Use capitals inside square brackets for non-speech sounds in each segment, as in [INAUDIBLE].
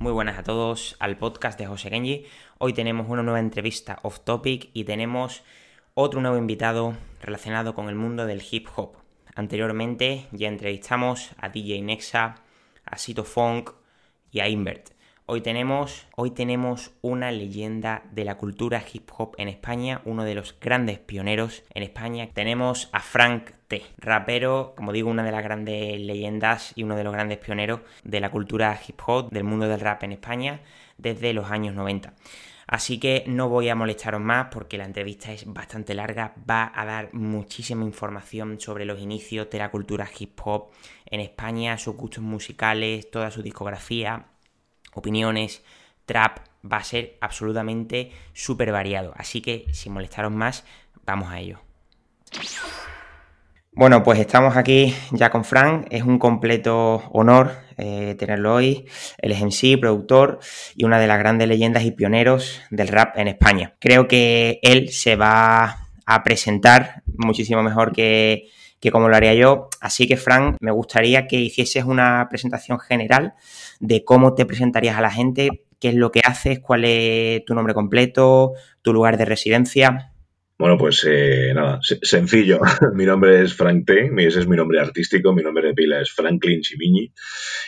Muy buenas a todos al podcast de José Genji. Hoy tenemos una nueva entrevista off topic y tenemos otro nuevo invitado relacionado con el mundo del hip hop. Anteriormente ya entrevistamos a DJ Nexa, a Sito Funk y a Invert. Hoy tenemos, hoy tenemos una leyenda de la cultura hip hop en España, uno de los grandes pioneros en España. Tenemos a Frank T, rapero, como digo, una de las grandes leyendas y uno de los grandes pioneros de la cultura hip hop, del mundo del rap en España, desde los años 90. Así que no voy a molestaros más porque la entrevista es bastante larga, va a dar muchísima información sobre los inicios de la cultura hip hop en España, sus gustos musicales, toda su discografía, opiniones, trap, va a ser absolutamente súper variado. Así que sin molestaros más, vamos a ello. Bueno, pues estamos aquí ya con Frank. Es un completo honor eh, tenerlo hoy. Él es MC, productor y una de las grandes leyendas y pioneros del rap en España. Creo que él se va a presentar muchísimo mejor que, que como lo haría yo. Así que, Frank, me gustaría que hicieses una presentación general de cómo te presentarías a la gente, qué es lo que haces, cuál es tu nombre completo, tu lugar de residencia. Bueno, pues eh, nada, sencillo. [LAUGHS] mi nombre es Frank T, ese es mi nombre artístico, mi nombre de pila es Franklin Chimiñi.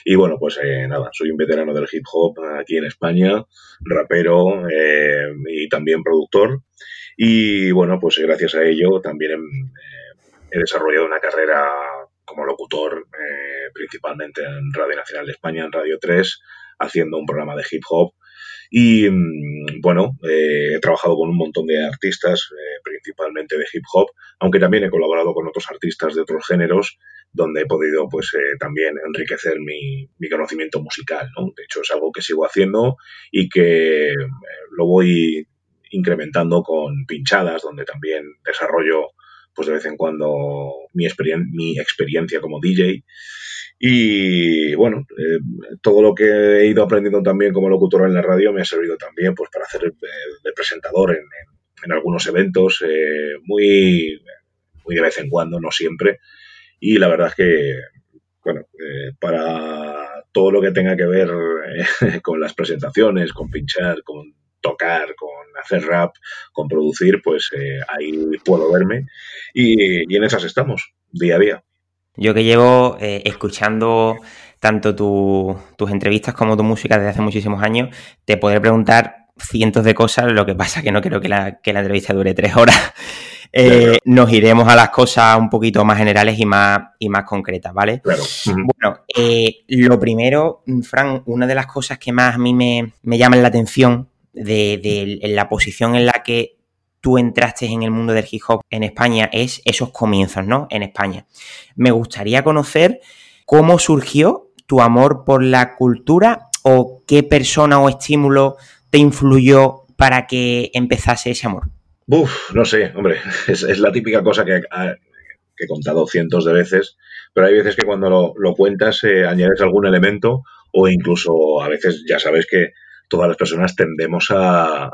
Y bueno, pues eh, nada, soy un veterano del hip hop aquí en España, rapero eh, y también productor. Y bueno, pues gracias a ello también he desarrollado una carrera como locutor, principalmente en Radio Nacional de España, en Radio 3, haciendo un programa de hip hop y mm, bueno, eh, he trabajado con un montón de artistas, eh, principalmente de hip hop, aunque también he colaborado con otros artistas de otros géneros, donde he podido pues eh, también enriquecer mi, mi, conocimiento musical. ¿no? De hecho, es algo que sigo haciendo y que lo voy incrementando con pinchadas, donde también desarrollo pues de vez en cuando mi, experiencia como DJ. Y bueno, eh, todo lo que he ido aprendiendo también como locutor en la radio me ha servido también pues para hacer de, presentador en, en, algunos eventos, eh, muy, muy de vez en cuando, no siempre. Y la verdad es que, bueno, eh, para todo lo que tenga que ver [LAUGHS] con las presentaciones, con pinchar, con tocar, con hacer rap, con producir, pues ahí puedo verme. y en esas estamos, día a día. Yo que llevo eh, escuchando tanto tus entrevistas como tu música desde hace muchísimos años, te podré preguntar cientos de cosas, lo que pasa que no creo que la, que la entrevista dure tres horas. [LAUGHS] Eh, nos iremos a las cosas un poquito más generales y más, y más concretas, ¿vale? Claro. Bueno, eh, lo primero, Fran, una de las cosas que más a mí me, me llaman la atención de, la posición en la que tú entraste en el mundo del hip hop en España es esos comienzos, ¿no? En España. Me gustaría conocer cómo surgió tu amor por la cultura o qué persona o estímulo te influyó para que empezase ese amor. Uf, no sé, hombre, [LAUGHS] es, la típica cosa que, he contado cientos de veces, pero hay veces que cuando lo, cuentas eh, añades algún elemento o incluso a veces ya sabes que todas las personas tendemos a,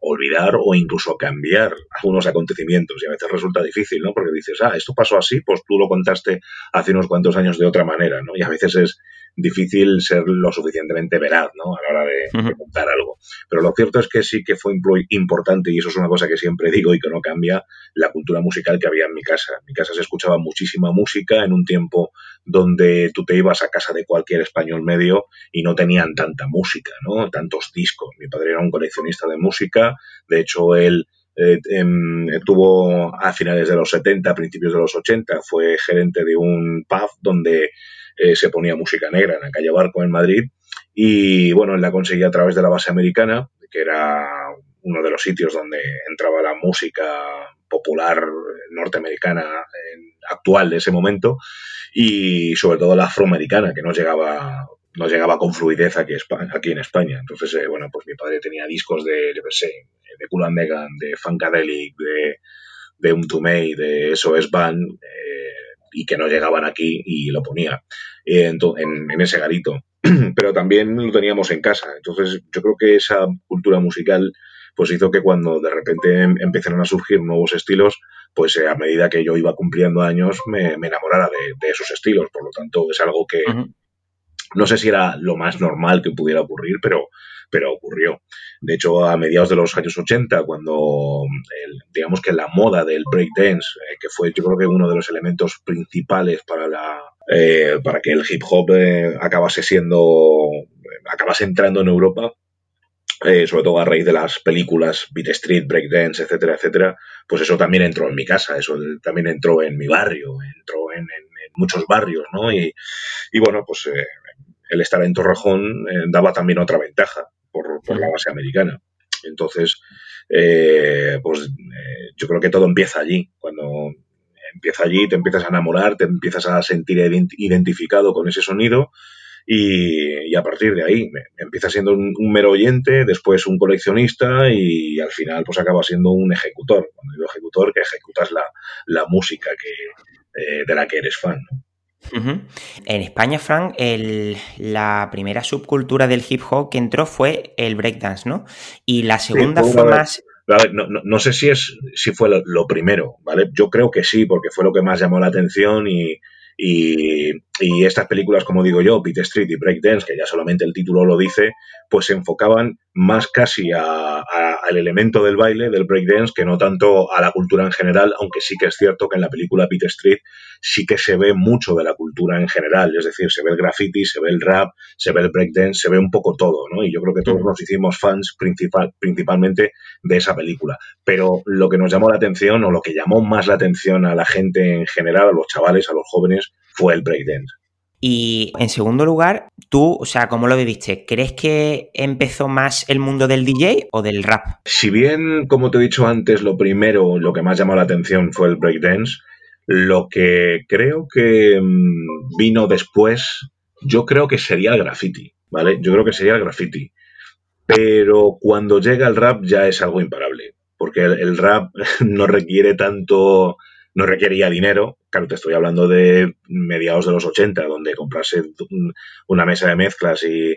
olvidar o incluso a cambiar algunos acontecimientos y a veces resulta difícil, ¿no? Porque dices, ah, esto pasó así, pues tú lo contaste hace unos cuantos años de otra manera, ¿no? Y a veces es difícil ser lo suficientemente veraz, ¿no? A la hora de, contar algo. Pero lo cierto es que sí que fue importante, y eso es una cosa que siempre digo y que no cambia, la cultura musical que había en mi casa. En mi casa se escuchaba muchísima música en un tiempo donde tú te ibas a casa de cualquier español medio y no tenían tanta música, ¿no? Tantos discos. Mi padre era un coleccionista de música, de hecho él eh, em, tuvo a finales de los 70, principios de los 80, fue gerente de un pub donde eh, se ponía música negra en la calle Barco en Madrid y bueno, él la conseguía a través de la base americana, que era uno de los sitios donde entraba la música popular norteamericana actual de ese momento y sobre todo la afroamericana que no llegaba no llegaba con fluidez aquí, en España. Entonces, eh, bueno, pues mi padre tenía discos de, yo de Cool and Megan, de Funkadelic, de, de Um To May, de SOS Band, eh, y que no llegaban aquí y lo ponía eh, en, en, ese garito. [CLEARS THROAT] Pero también lo teníamos en casa. Entonces, yo creo que esa cultura musical pues hizo que cuando de repente em, empezaron a surgir nuevos estilos, pues eh, a medida que yo iba cumpliendo años me, enamorara de, esos estilos. Por lo tanto, es algo que, No sé si era lo más normal que pudiera ocurrir, pero, pero ocurrió. De hecho, a mediados de los años 80, cuando digamos que la moda del breakdance, eh, que fue yo creo que uno de los elementos principales para la eh, para que el hip hop eh, acabase siendo acabase entrando en Europa, sobre todo a raíz de las películas Beat Street, Breakdance, etcétera, etcétera, pues eso también entró en mi casa, eso también entró en mi barrio, entró en, muchos barrios, ¿no? Y, bueno, pues el estar en Torrejón daba también otra ventaja por, la base americana. Entonces, eh, pues eh, yo creo que todo empieza allí. Cuando empieza allí, te empiezas a enamorar, te empiezas a sentir identificado con ese sonido y, a partir de ahí empiezas siendo un, mero oyente, después un coleccionista y al final pues acaba siendo un ejecutor. Cuando digo ejecutor, que ejecutas la, música que, eh, de la que eres fan. En España, Frank, la primera subcultura del hip hop que entró fue el breakdance, ¿no? Y la segunda fue más... no, sé si es si fue lo, primero, ¿vale? Yo creo que sí, porque fue lo que más llamó la atención y, y, estas películas, como digo yo, Beat Street y Breakdance, que ya solamente el título lo dice, pues se enfocaban más casi al elemento del baile, del breakdance, que no tanto a la cultura en general, aunque sí que es cierto que en la película Beat Street sí que se ve mucho de la cultura en general, es decir, se ve el graffiti, se ve el rap, se ve el breakdance, se ve un poco todo, ¿no? Y yo creo que todos nos hicimos fans principal, principalmente de esa película. Pero lo que nos llamó la atención, o lo que llamó más la atención a la gente en general, a los chavales, a los jóvenes, fue el breakdance. Y en segundo lugar, tú, o sea, ¿cómo lo viviste? ¿Crees que empezó más el mundo del DJ o del rap? Si bien, como te he dicho antes, lo primero, lo que más llamó la atención fue el breakdance, lo que creo que mm, vino después, yo creo que sería el graffiti, ¿vale? Yo creo que sería el graffiti. Pero cuando llega el rap ya es algo imparable, porque el rap [LAUGHS] no requiere tanto no requería dinero. Claro, te estoy hablando de mediados de los 80, donde comprarse una mesa de mezclas y,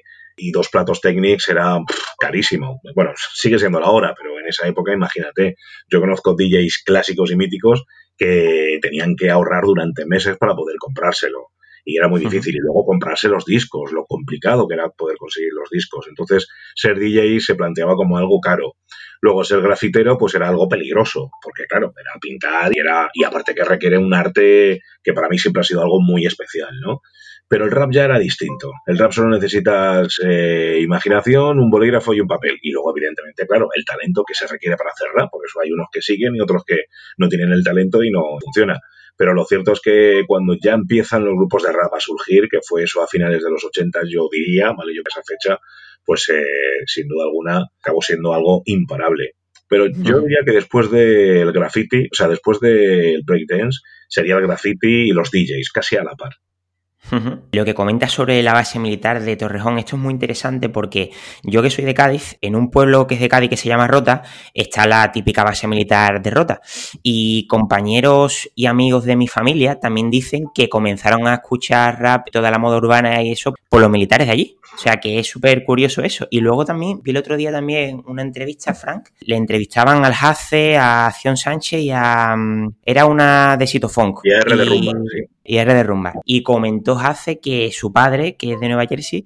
dos platos técnicos era carísimo. Bueno, sigue siendo la hora, pero en esa época, imagínate, yo conozco DJs clásicos y míticos que tenían que ahorrar durante meses para poder comprárselo y era muy difícil. Y luego comprarse los discos, lo complicado que era poder conseguir los discos. Entonces, ser DJ se planteaba como algo caro. Luego, ser grafitero, pues era algo peligroso, porque claro, era pintar y era, y aparte que requiere un arte que para mí siempre ha sido algo muy especial, ¿no? Pero el rap ya era distinto. El rap solo necesitas eh, imaginación, un bolígrafo y un papel. Y luego, evidentemente, claro, el talento que se requiere para hacer rap. Por eso hay unos que siguen y otros que no tienen el talento y no funciona pero lo cierto es que cuando ya empiezan los grupos de rap a surgir, que fue eso a finales de los 80, yo diría, ¿vale? Yo que esa fecha, pues eh, sin duda alguna acabó siendo algo imparable. Pero yo diría que después del graffiti, o sea, después del breakdance, sería el graffiti y los DJs, casi a la par. Lo que comentas sobre la base militar de Torrejón, esto es muy interesante porque yo que soy de Cádiz, en un pueblo que es de Cádiz que se llama Rota, está la típica base militar de Rota. Y compañeros y amigos de mi familia también dicen que comenzaron a escuchar rap, toda la moda urbana y eso, por los militares de allí. O sea que es súper curioso eso. Y luego también, vi el otro día también una entrevista a Frank. Le entrevistaban al Jace, a Acción Sánchez y a. Mm, era una de Sito Funk. Y a R de Rumba, sí. Y R de Rumba. Y comentó Jace que su padre, que es de Nueva Jersey,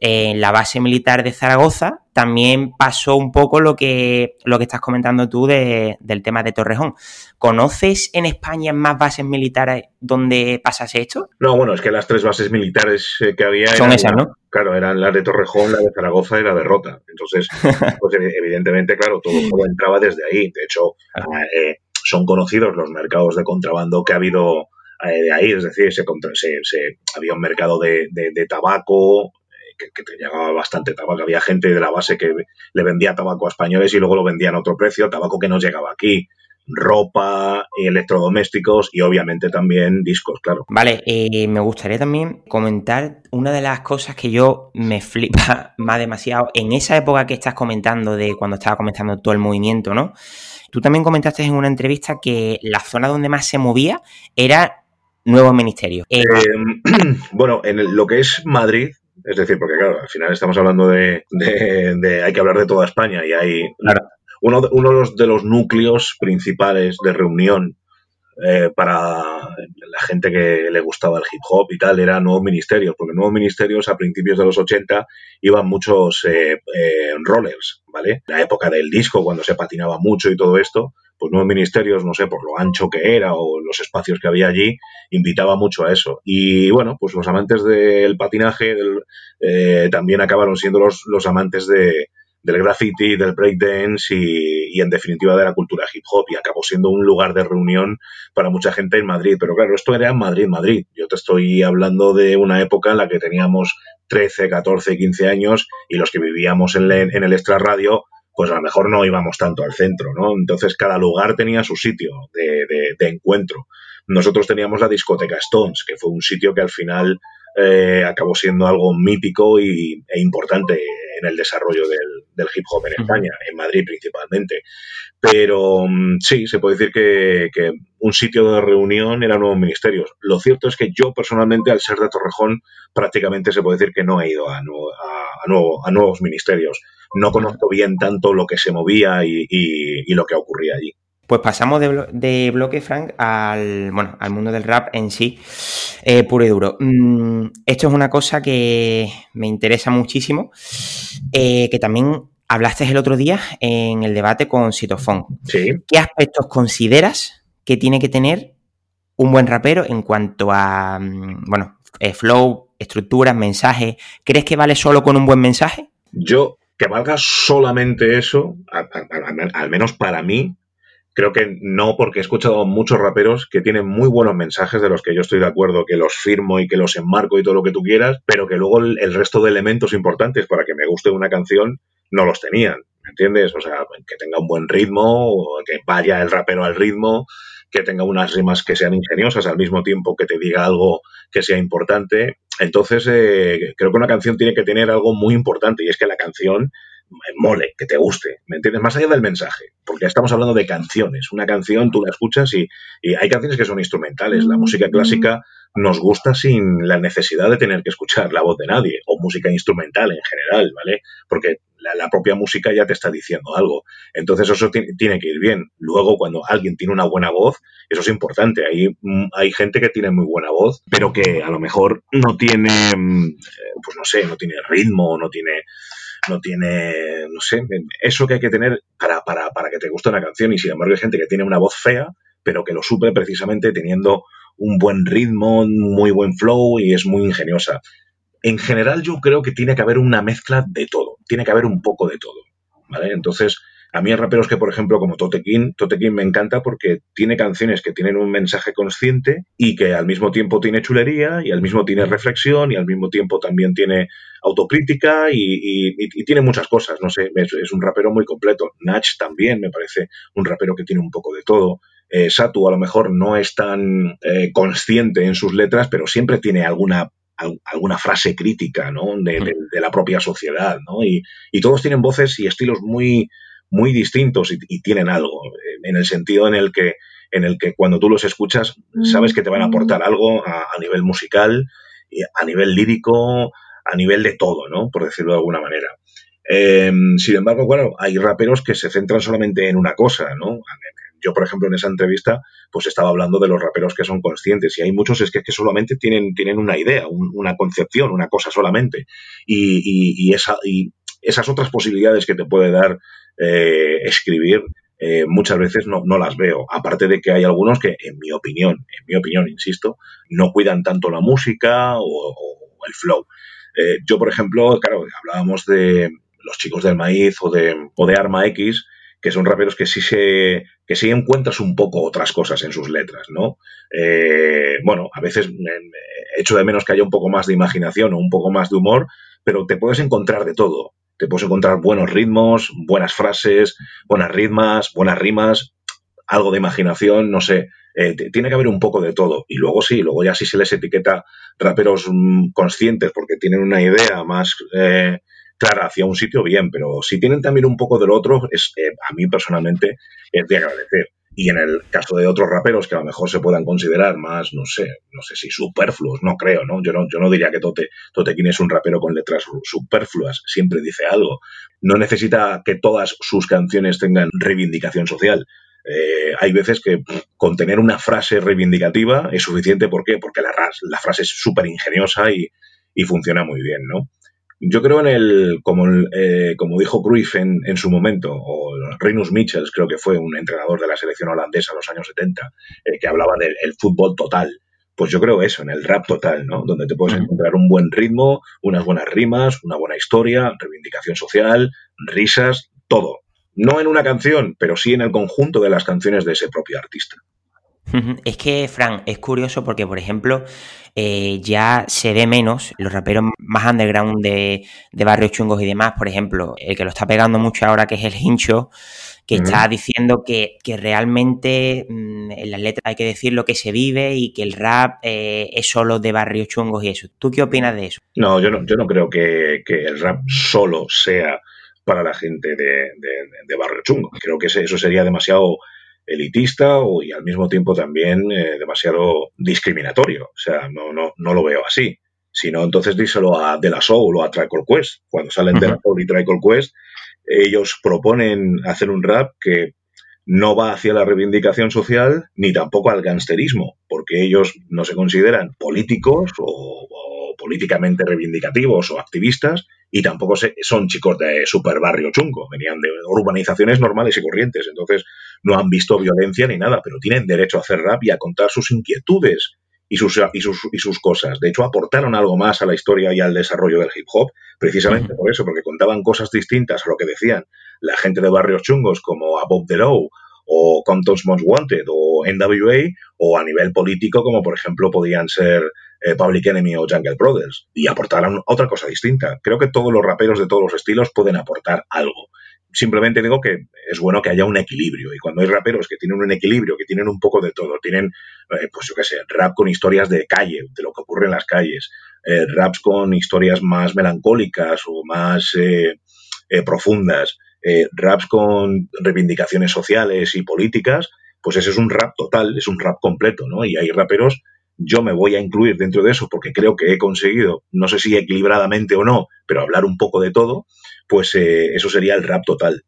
en la base militar de Zaragoza también pasó un poco lo que, lo que estás comentando tú del tema de Torrejón. ¿Conoces en España más bases militares donde pasase esto? No, bueno, es que las tres bases militares eh, que había... Son esas, ¿no? Claro, eran las de Torrejón, la de Zaragoza y la de Rota. Entonces, [LAUGHS] pues evidentemente, claro, todo, entraba desde ahí. De hecho, eh, son conocidos los mercados de contrabando que ha habido eh, de ahí, es decir, se, se, había un mercado de, de tabaco, que, te llegaba bastante tabaco. Había gente de la base que le vendía tabaco a españoles y luego lo vendían a otro precio, tabaco que no llegaba aquí ropa, electrodomésticos y obviamente también discos, claro. Vale, eh, me gustaría también comentar una de las cosas que yo me flipa [LAUGHS] más demasiado en esa época que estás comentando de cuando estaba comenzando todo el movimiento, ¿no? Tú también comentaste en una entrevista que la zona donde más se movía era nuevos ministerios. Eh, [CLEARS THROAT] bueno, en lo que es Madrid, es decir, porque claro, al final estamos hablando de, hay que hablar de toda España y hay uno, de, uno de los núcleos principales de reunión eh, para la gente que le gustaba el hip hop y tal era Nuevos Ministerios, porque Nuevos Ministerios a principios de los 80 iban muchos eh, eh, rollers, ¿vale? La época del disco, cuando se patinaba mucho y todo esto, pues Nuevos Ministerios, no sé, por lo ancho que era o los espacios que había allí, invitaba mucho a eso. Y bueno, pues los amantes del patinaje también acabaron siendo los, los amantes de, del graffiti, del breakdance y, y, en definitiva de la cultura hip hop y acabó siendo un lugar de reunión para mucha gente en Madrid. Pero claro, esto era Madrid, Madrid. Yo te estoy hablando de una época en la que teníamos 13, 14, 15 años y los que vivíamos en, el extrarradio pues a lo mejor no íbamos tanto al centro, ¿no? Entonces cada lugar tenía su sitio de encuentro. Nosotros teníamos la discoteca Stones, que fue un sitio que al final eh, acabó siendo algo mítico y, e importante en el desarrollo del, del hip hop en España, en Madrid principalmente. Pero mm, sí, se puede decir que, que, un sitio de reunión era Nuevos Ministerios. Lo cierto es que yo personalmente, al ser de Torrejón, prácticamente se puede decir que no he ido a, a, a, nuevo, a nuevos ministerios. No conozco bien tanto lo que se movía y, y, y lo que ocurría allí. Pues pasamos de, blo de, bloque, Frank, al, bueno, al mundo del rap en sí, eh, puro y duro. Mm, esto es una cosa que me interesa muchísimo, eh, que también hablaste el otro día en el debate con Citofón. Sí. ¿Qué aspectos consideras que tiene que tener un buen rapero en cuanto a, mm, bueno, eh, flow, estructuras, mensaje? ¿Crees que vale solo con un buen mensaje? Yo, que valga solamente eso, al menos para mí, Creo que no, porque he escuchado muchos raperos que tienen muy buenos mensajes de los que yo estoy de acuerdo, que los firmo y que los enmarco y todo lo que tú quieras, pero que luego el, resto de elementos importantes para que me guste una canción no los tenían. ¿Me entiendes? O sea, que tenga un buen ritmo, que vaya el rapero al ritmo, que tenga unas rimas que sean ingeniosas al mismo tiempo que te diga algo que sea importante. Entonces, eh, creo que una canción tiene que tener algo muy importante y es que la canción mole, que te guste, ¿me entiendes? Más allá del mensaje, porque estamos hablando de canciones. Una canción tú la escuchas y, y hay canciones que son instrumentales. La música clásica nos gusta sin la necesidad de tener que escuchar la voz de nadie, o música instrumental en general, ¿vale? Porque la, la propia música ya te está diciendo algo. Entonces eso tiene que ir bien. Luego, cuando alguien tiene una buena voz, eso es importante. Hay, hay gente que tiene muy buena voz, pero que a lo mejor no tiene, pues no sé, no tiene ritmo, no tiene no tiene, no sé, eso que hay que tener para, para, para que te guste una canción y sin embargo hay gente que tiene una voz fea, pero que lo suple precisamente teniendo un buen ritmo, muy buen flow y es muy ingeniosa. En general yo creo que tiene que haber una mezcla de todo, tiene que haber un poco de todo, ¿vale? Entonces, a mí hay raperos que, por ejemplo, como Totequín, Totequín me encanta porque tiene canciones que tienen un mensaje consciente y que al mismo tiempo tiene chulería y al mismo tiene reflexión y al mismo tiempo también tiene autocrítica y, y, y tiene muchas cosas, no sé, es, es, un rapero muy completo. Nach también me parece un rapero que tiene un poco de todo. Eh, Satu a lo mejor no es tan eh, consciente en sus letras, pero siempre tiene alguna alguna frase crítica ¿no? de, de, de, la propia sociedad. ¿no? Y, y, todos tienen voces y estilos muy, muy distintos y, y, tienen algo, en el sentido en el que, en el que cuando tú los escuchas sabes que te van a aportar algo a, a nivel musical, a nivel lírico, a nivel de todo, ¿no? por decirlo de alguna manera. Eh, sin embargo, bueno, hay raperos que se centran solamente en una cosa, ¿no? Yo, por ejemplo, en esa entrevista, pues estaba hablando de los raperos que son conscientes y hay muchos es que, que solamente tienen, tienen una idea, un, una concepción, una cosa solamente. Y, y, y, esa, y esas otras posibilidades que te puede dar eh, escribir, eh, muchas veces no, no, las veo. Aparte de que hay algunos que, en mi opinión, en mi opinión, insisto, no cuidan tanto la música o, el flow. Eh, yo, por ejemplo, claro, hablábamos de los chicos del maíz o de, o de Arma X, que son raperos que sí se que sí encuentras un poco otras cosas en sus letras, ¿no? Bueno, a veces eh, echo de menos que haya un poco más de imaginación o un poco más de humor, pero te puedes encontrar de todo. Te puedes encontrar buenos ritmos, buenas frases, buenas ritmas, buenas rimas, algo de imaginación, no sé. Eh, tiene que haber un poco de todo. Y luego sí, luego ya sí se les etiqueta raperos mmm, conscientes porque tienen una idea más eh, clara hacia un sitio, bien, pero si tienen también un poco del otro, es, eh, a mí personalmente es de agradecer. Y en el caso de otros raperos que a lo mejor se puedan considerar más, no sé, no sé si superfluos, no creo, ¿no? Yo no, yo no diría que Tote, Totequín es un rapero con letras superfluas, siempre dice algo. No necesita que todas sus canciones tengan reivindicación social. Eh, hay veces que con tener una frase reivindicativa es suficiente. ¿Por qué? Porque la, la frase es súper ingeniosa y, y, funciona muy bien, ¿no? Yo creo en el, como, eh, como dijo Cruyff en, en, su momento, o Rinus Michels creo que fue un entrenador de la selección holandesa en los años 70, eh, que hablaba del fútbol total. Pues yo creo eso, en el rap total, ¿no? Donde te puedes encontrar un buen ritmo, unas buenas rimas, una buena historia, reivindicación social, risas, todo. No en una canción, pero sí en el conjunto de las canciones de ese propio artista. Es que, Fran, es curioso porque, por ejemplo, eh, ya se ve menos los raperos más underground de, barrios chungos y demás. Por ejemplo, el que lo está pegando mucho ahora, que es el Hincho, que está diciendo que, realmente mm, en las letras hay que decir lo que se vive y que el rap eh, es solo de barrios chungos y eso. ¿Tú qué opinas de eso? No, yo no, yo no creo que, el rap solo sea para la gente de, de barrio chungo. Creo que eso sería demasiado elitista o, y al mismo tiempo también eh, demasiado discriminatorio. O sea, no, no, no lo veo así. Sino entonces díselo a De La Soul o a Tricle Quest. Cuando salen De La Soul y Tricle Quest, ellos proponen hacer un rap que no va hacia la reivindicación social ni tampoco al gangsterismo, porque ellos no se consideran políticos o, o políticamente reivindicativos o activistas, y tampoco son chicos de super barrio chungo, venían de urbanizaciones normales y corrientes, entonces no han visto violencia ni nada, pero tienen derecho a hacer rap y a contar sus inquietudes y sus, y sus, y sus cosas. De hecho, aportaron algo más a la historia y al desarrollo del hip hop, precisamente por eso, porque contaban cosas distintas a lo que decían la gente de barrios chungos como a Bob Low o Compton's Most Wanted o NWA o a nivel político como por ejemplo podían ser eh, Public Enemy o Jungle Brothers y aportarán otra cosa distinta. Creo que todos los raperos de todos los estilos pueden aportar algo. Simplemente digo que es bueno que haya un equilibrio y cuando hay raperos que tienen un equilibrio, que tienen un poco de todo, tienen, eh, pues yo qué sé, rap con historias de calle, de lo que ocurre en las calles, eh, raps con historias más melancólicas o más profundas, raps con reivindicaciones sociales y políticas, pues ese es un rap total, es un rap completo, ¿no? Y hay raperos yo me voy a incluir dentro de eso porque creo que he conseguido, no sé si equilibradamente o no, pero hablar un poco de todo, pues eh, eso sería el rap total.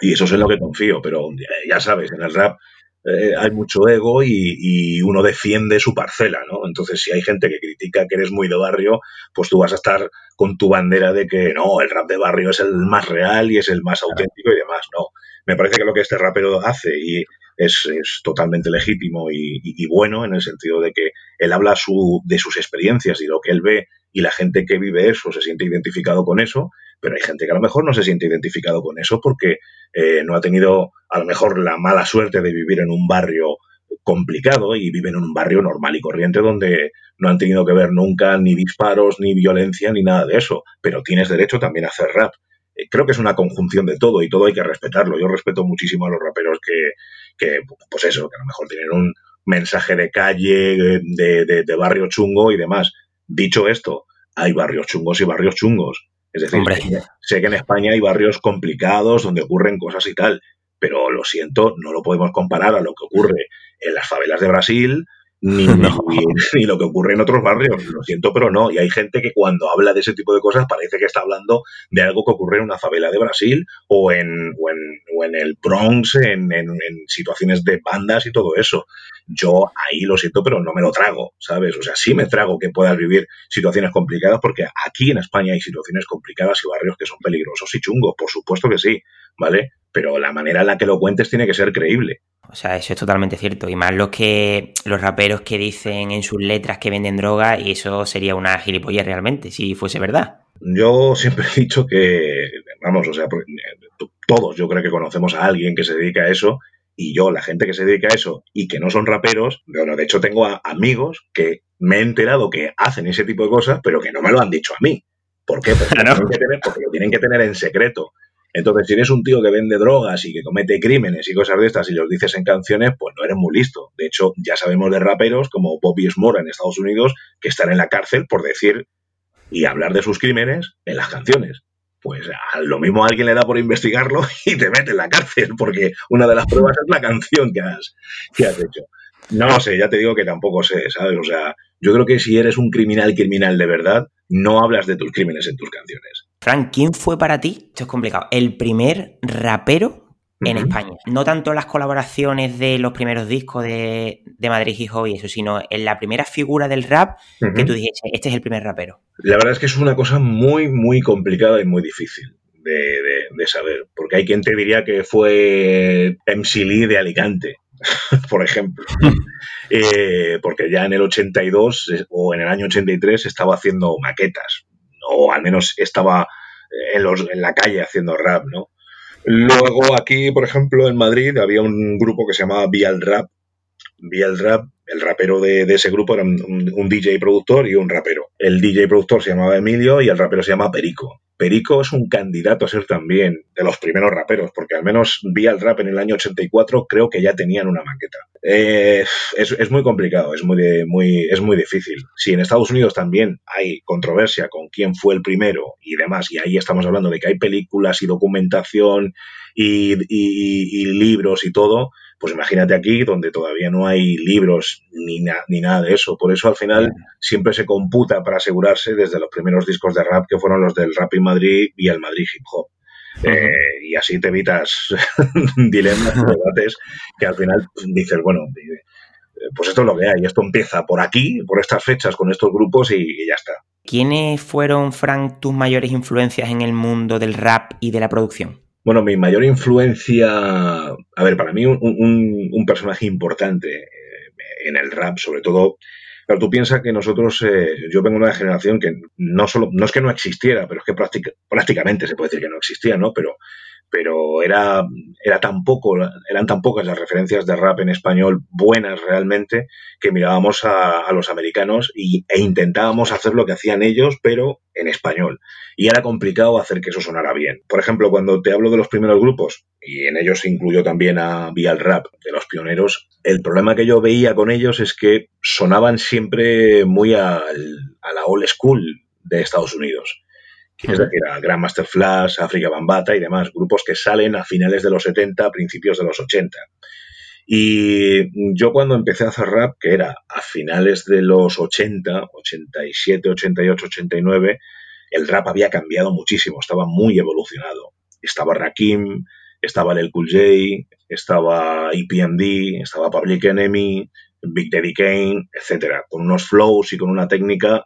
Y eso es en lo que confío, pero ya sabes, en el rap eh, hay mucho ego y, uno defiende su parcela, ¿no? Entonces, si hay gente que critica que eres muy de barrio, pues tú vas a estar con tu bandera de que no, el rap de barrio es el más real y es el más auténtico y demás. No, me parece que lo que este rapero hace y es, es totalmente legítimo y, bueno en el sentido de que él habla su, de sus experiencias y lo que él ve y la gente que vive eso se siente identificado con eso, pero hay gente que a lo mejor no se siente identificado con eso porque eh, no ha tenido a lo mejor la mala suerte de vivir en un barrio complicado y viven en un barrio normal y corriente donde no han tenido que ver nunca ni disparos, ni violencia, ni nada de eso, pero tienes derecho también a hacer rap. Eh, creo que es una conjunción de todo y todo hay que respetarlo. Yo respeto muchísimo a los raperos que, que, pues eso, que a lo mejor tienen un mensaje de calle, de, de, barrio chungo y demás. Dicho esto, hay barrios chungos y barrios chungos. Es decir, sé que en España hay barrios complicados donde ocurren cosas y tal, pero lo siento, no lo podemos comparar a lo que ocurre en las favelas de Brasil, ni, [LAUGHS] ni, lo que ocurre en otros barrios. Lo siento, pero no. Y hay gente que cuando habla de ese tipo de cosas parece que está hablando de algo que ocurre en una favela de Brasil o en, o en, o en el Bronx, en, en, situaciones de bandas y todo eso. Yo ahí lo siento, pero no me lo trago, ¿sabes? O sea, sí me trago que puedas vivir situaciones complicadas porque aquí en España hay situaciones complicadas y barrios que son peligrosos y chungos, por supuesto que sí, ¿vale? Pero la manera en la que lo cuentes tiene que ser creíble. O sea, eso es totalmente cierto. Y más los que los raperos que dicen en sus letras que venden droga, y eso sería una gilipollez realmente, si fuese verdad. Yo siempre he dicho que, vamos, o sea, todos yo creo que conocemos a alguien que se dedica a eso, y yo, la gente que se dedica a eso y que no son raperos, bueno, de hecho tengo amigos que me he enterado que hacen ese tipo de cosas, pero que no me lo han dicho a mí. ¿Por qué? porque [LAUGHS] lo tienen que tener en secreto. Entonces, si eres un tío que vende drogas y que comete crímenes y cosas de estas y los dices en canciones, pues no eres muy listo. De hecho, ya sabemos de raperos como Bobby Smora en Estados Unidos que están en la cárcel por decir y hablar de sus crímenes en las canciones. Pues lo mismo a alguien le da por investigarlo [LAUGHS] y te mete en la cárcel, porque una de las pruebas es la canción que has, que has hecho. No lo sé, ya te digo que tampoco sé, ¿sabes? O sea, yo creo que si eres un criminal criminal de verdad, no hablas de tus crímenes en tus canciones. Frank, ¿quién fue para ti? Esto es complicado. El primer rapero en España. No tanto las colaboraciones de los primeros discos de, Madrid Hip Hop y eso, sino en la primera figura del rap que tú dijiste, este es el primer rapero. La verdad es que es una cosa muy, muy complicada y muy difícil. De, saber, porque hay quien te diría que fue MC Lee de Alicante, [LAUGHS] por ejemplo, eh, porque ya en el 82 eh, o en el año 83 estaba haciendo maquetas, o al menos estaba en, los, en la calle haciendo rap, ¿no? Luego aquí, por ejemplo, en Madrid había un grupo que se llamaba Vial. Vial Rap, el rapero de, ese grupo era un, DJ productor y un rapero. El DJ productor se llamaba Emilio y el rapero se llama Perico. Perico es un candidato a ser también de los primeros raperos, porque al menos vi al rap en el año 84, creo que ya tenían una maqueta. Eh, es, muy complicado, es muy, muy, es muy difícil. Si en Estados Unidos también hay controversia con quién fue el primero y demás, y ahí estamos hablando de que hay películas y documentación y libros y todo, pues imagínate aquí, donde todavía no hay libros ni, ni nada de eso. Por eso al final siempre se computa para asegurarse desde los primeros discos de rap que fueron los del Rap in Madrid y el Madrid Hip Hop. Eh, y así te evitas [LAUGHS] dilemas y debates que al final dices, bueno, eh, pues esto es lo que hay, esto empieza por aquí, por estas fechas, con estos grupos y, ya está. ¿Quiénes fueron, Frank, tus mayores influencias en el mundo del rap y de la producción? Bueno, mi mayor influencia, a ver, para mí un, personaje importante eh, en el rap, sobre todo, pero tú piensas que nosotros, eh, yo vengo de una generación que no solo, no es que no existiera, pero es que prácticamente se puede decir que no existía, ¿no? Pero pero era, era tan poco, eran tan pocas las referencias de rap en español buenas realmente que mirábamos a, los americanos y, e intentábamos hacer lo que hacían ellos, pero en español. Y era complicado hacer que eso sonara bien. Por ejemplo, cuando te hablo de los primeros grupos, y en ellos se incluyó también a Vial Rap, de los pioneros, el problema que yo veía con ellos es que sonaban siempre muy a la old school de Estados Unidos es decir, a Grandmaster Flash, África Bambata y demás, grupos que salen a finales de los 70, a principios de los 80. Y yo cuando empecé a hacer rap, que era a finales de los 80, 87, 88, 89, el rap había cambiado muchísimo, estaba muy evolucionado. Estaba Rakim, estaba el Cool J, estaba EPMD, estaba Public Enemy, Big Daddy Kane, etcétera, con unos flows y con una técnica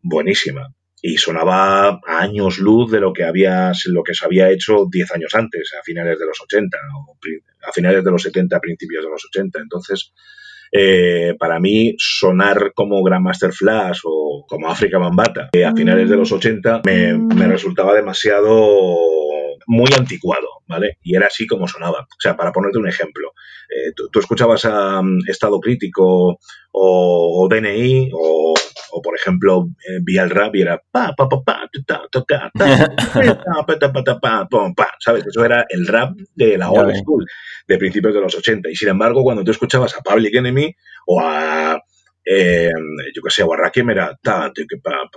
buenísima y sonaba a años luz de lo que había lo que se había hecho 10 años antes, a finales de los 80, o a finales de los 70, a principios de los 80. Entonces, eh, para mí, sonar como Grandmaster Flash o como África Bambata eh, a finales de los 80 me, me resultaba demasiado muy anticuado, ¿vale? Y era así como sonaba. O sea, para ponerte un ejemplo, eh, tú, escuchabas a Estado Crítico o, DNI o, por ejemplo, eh, Vial Rap y era pa, pa, pa, pa, ta, ¿sabes? Eso era el rap de la old school, de principios de los 80. Y sin embargo, cuando tú escuchabas a Public Enemy o a, yo qué sé, o a Rakim era ta, pa,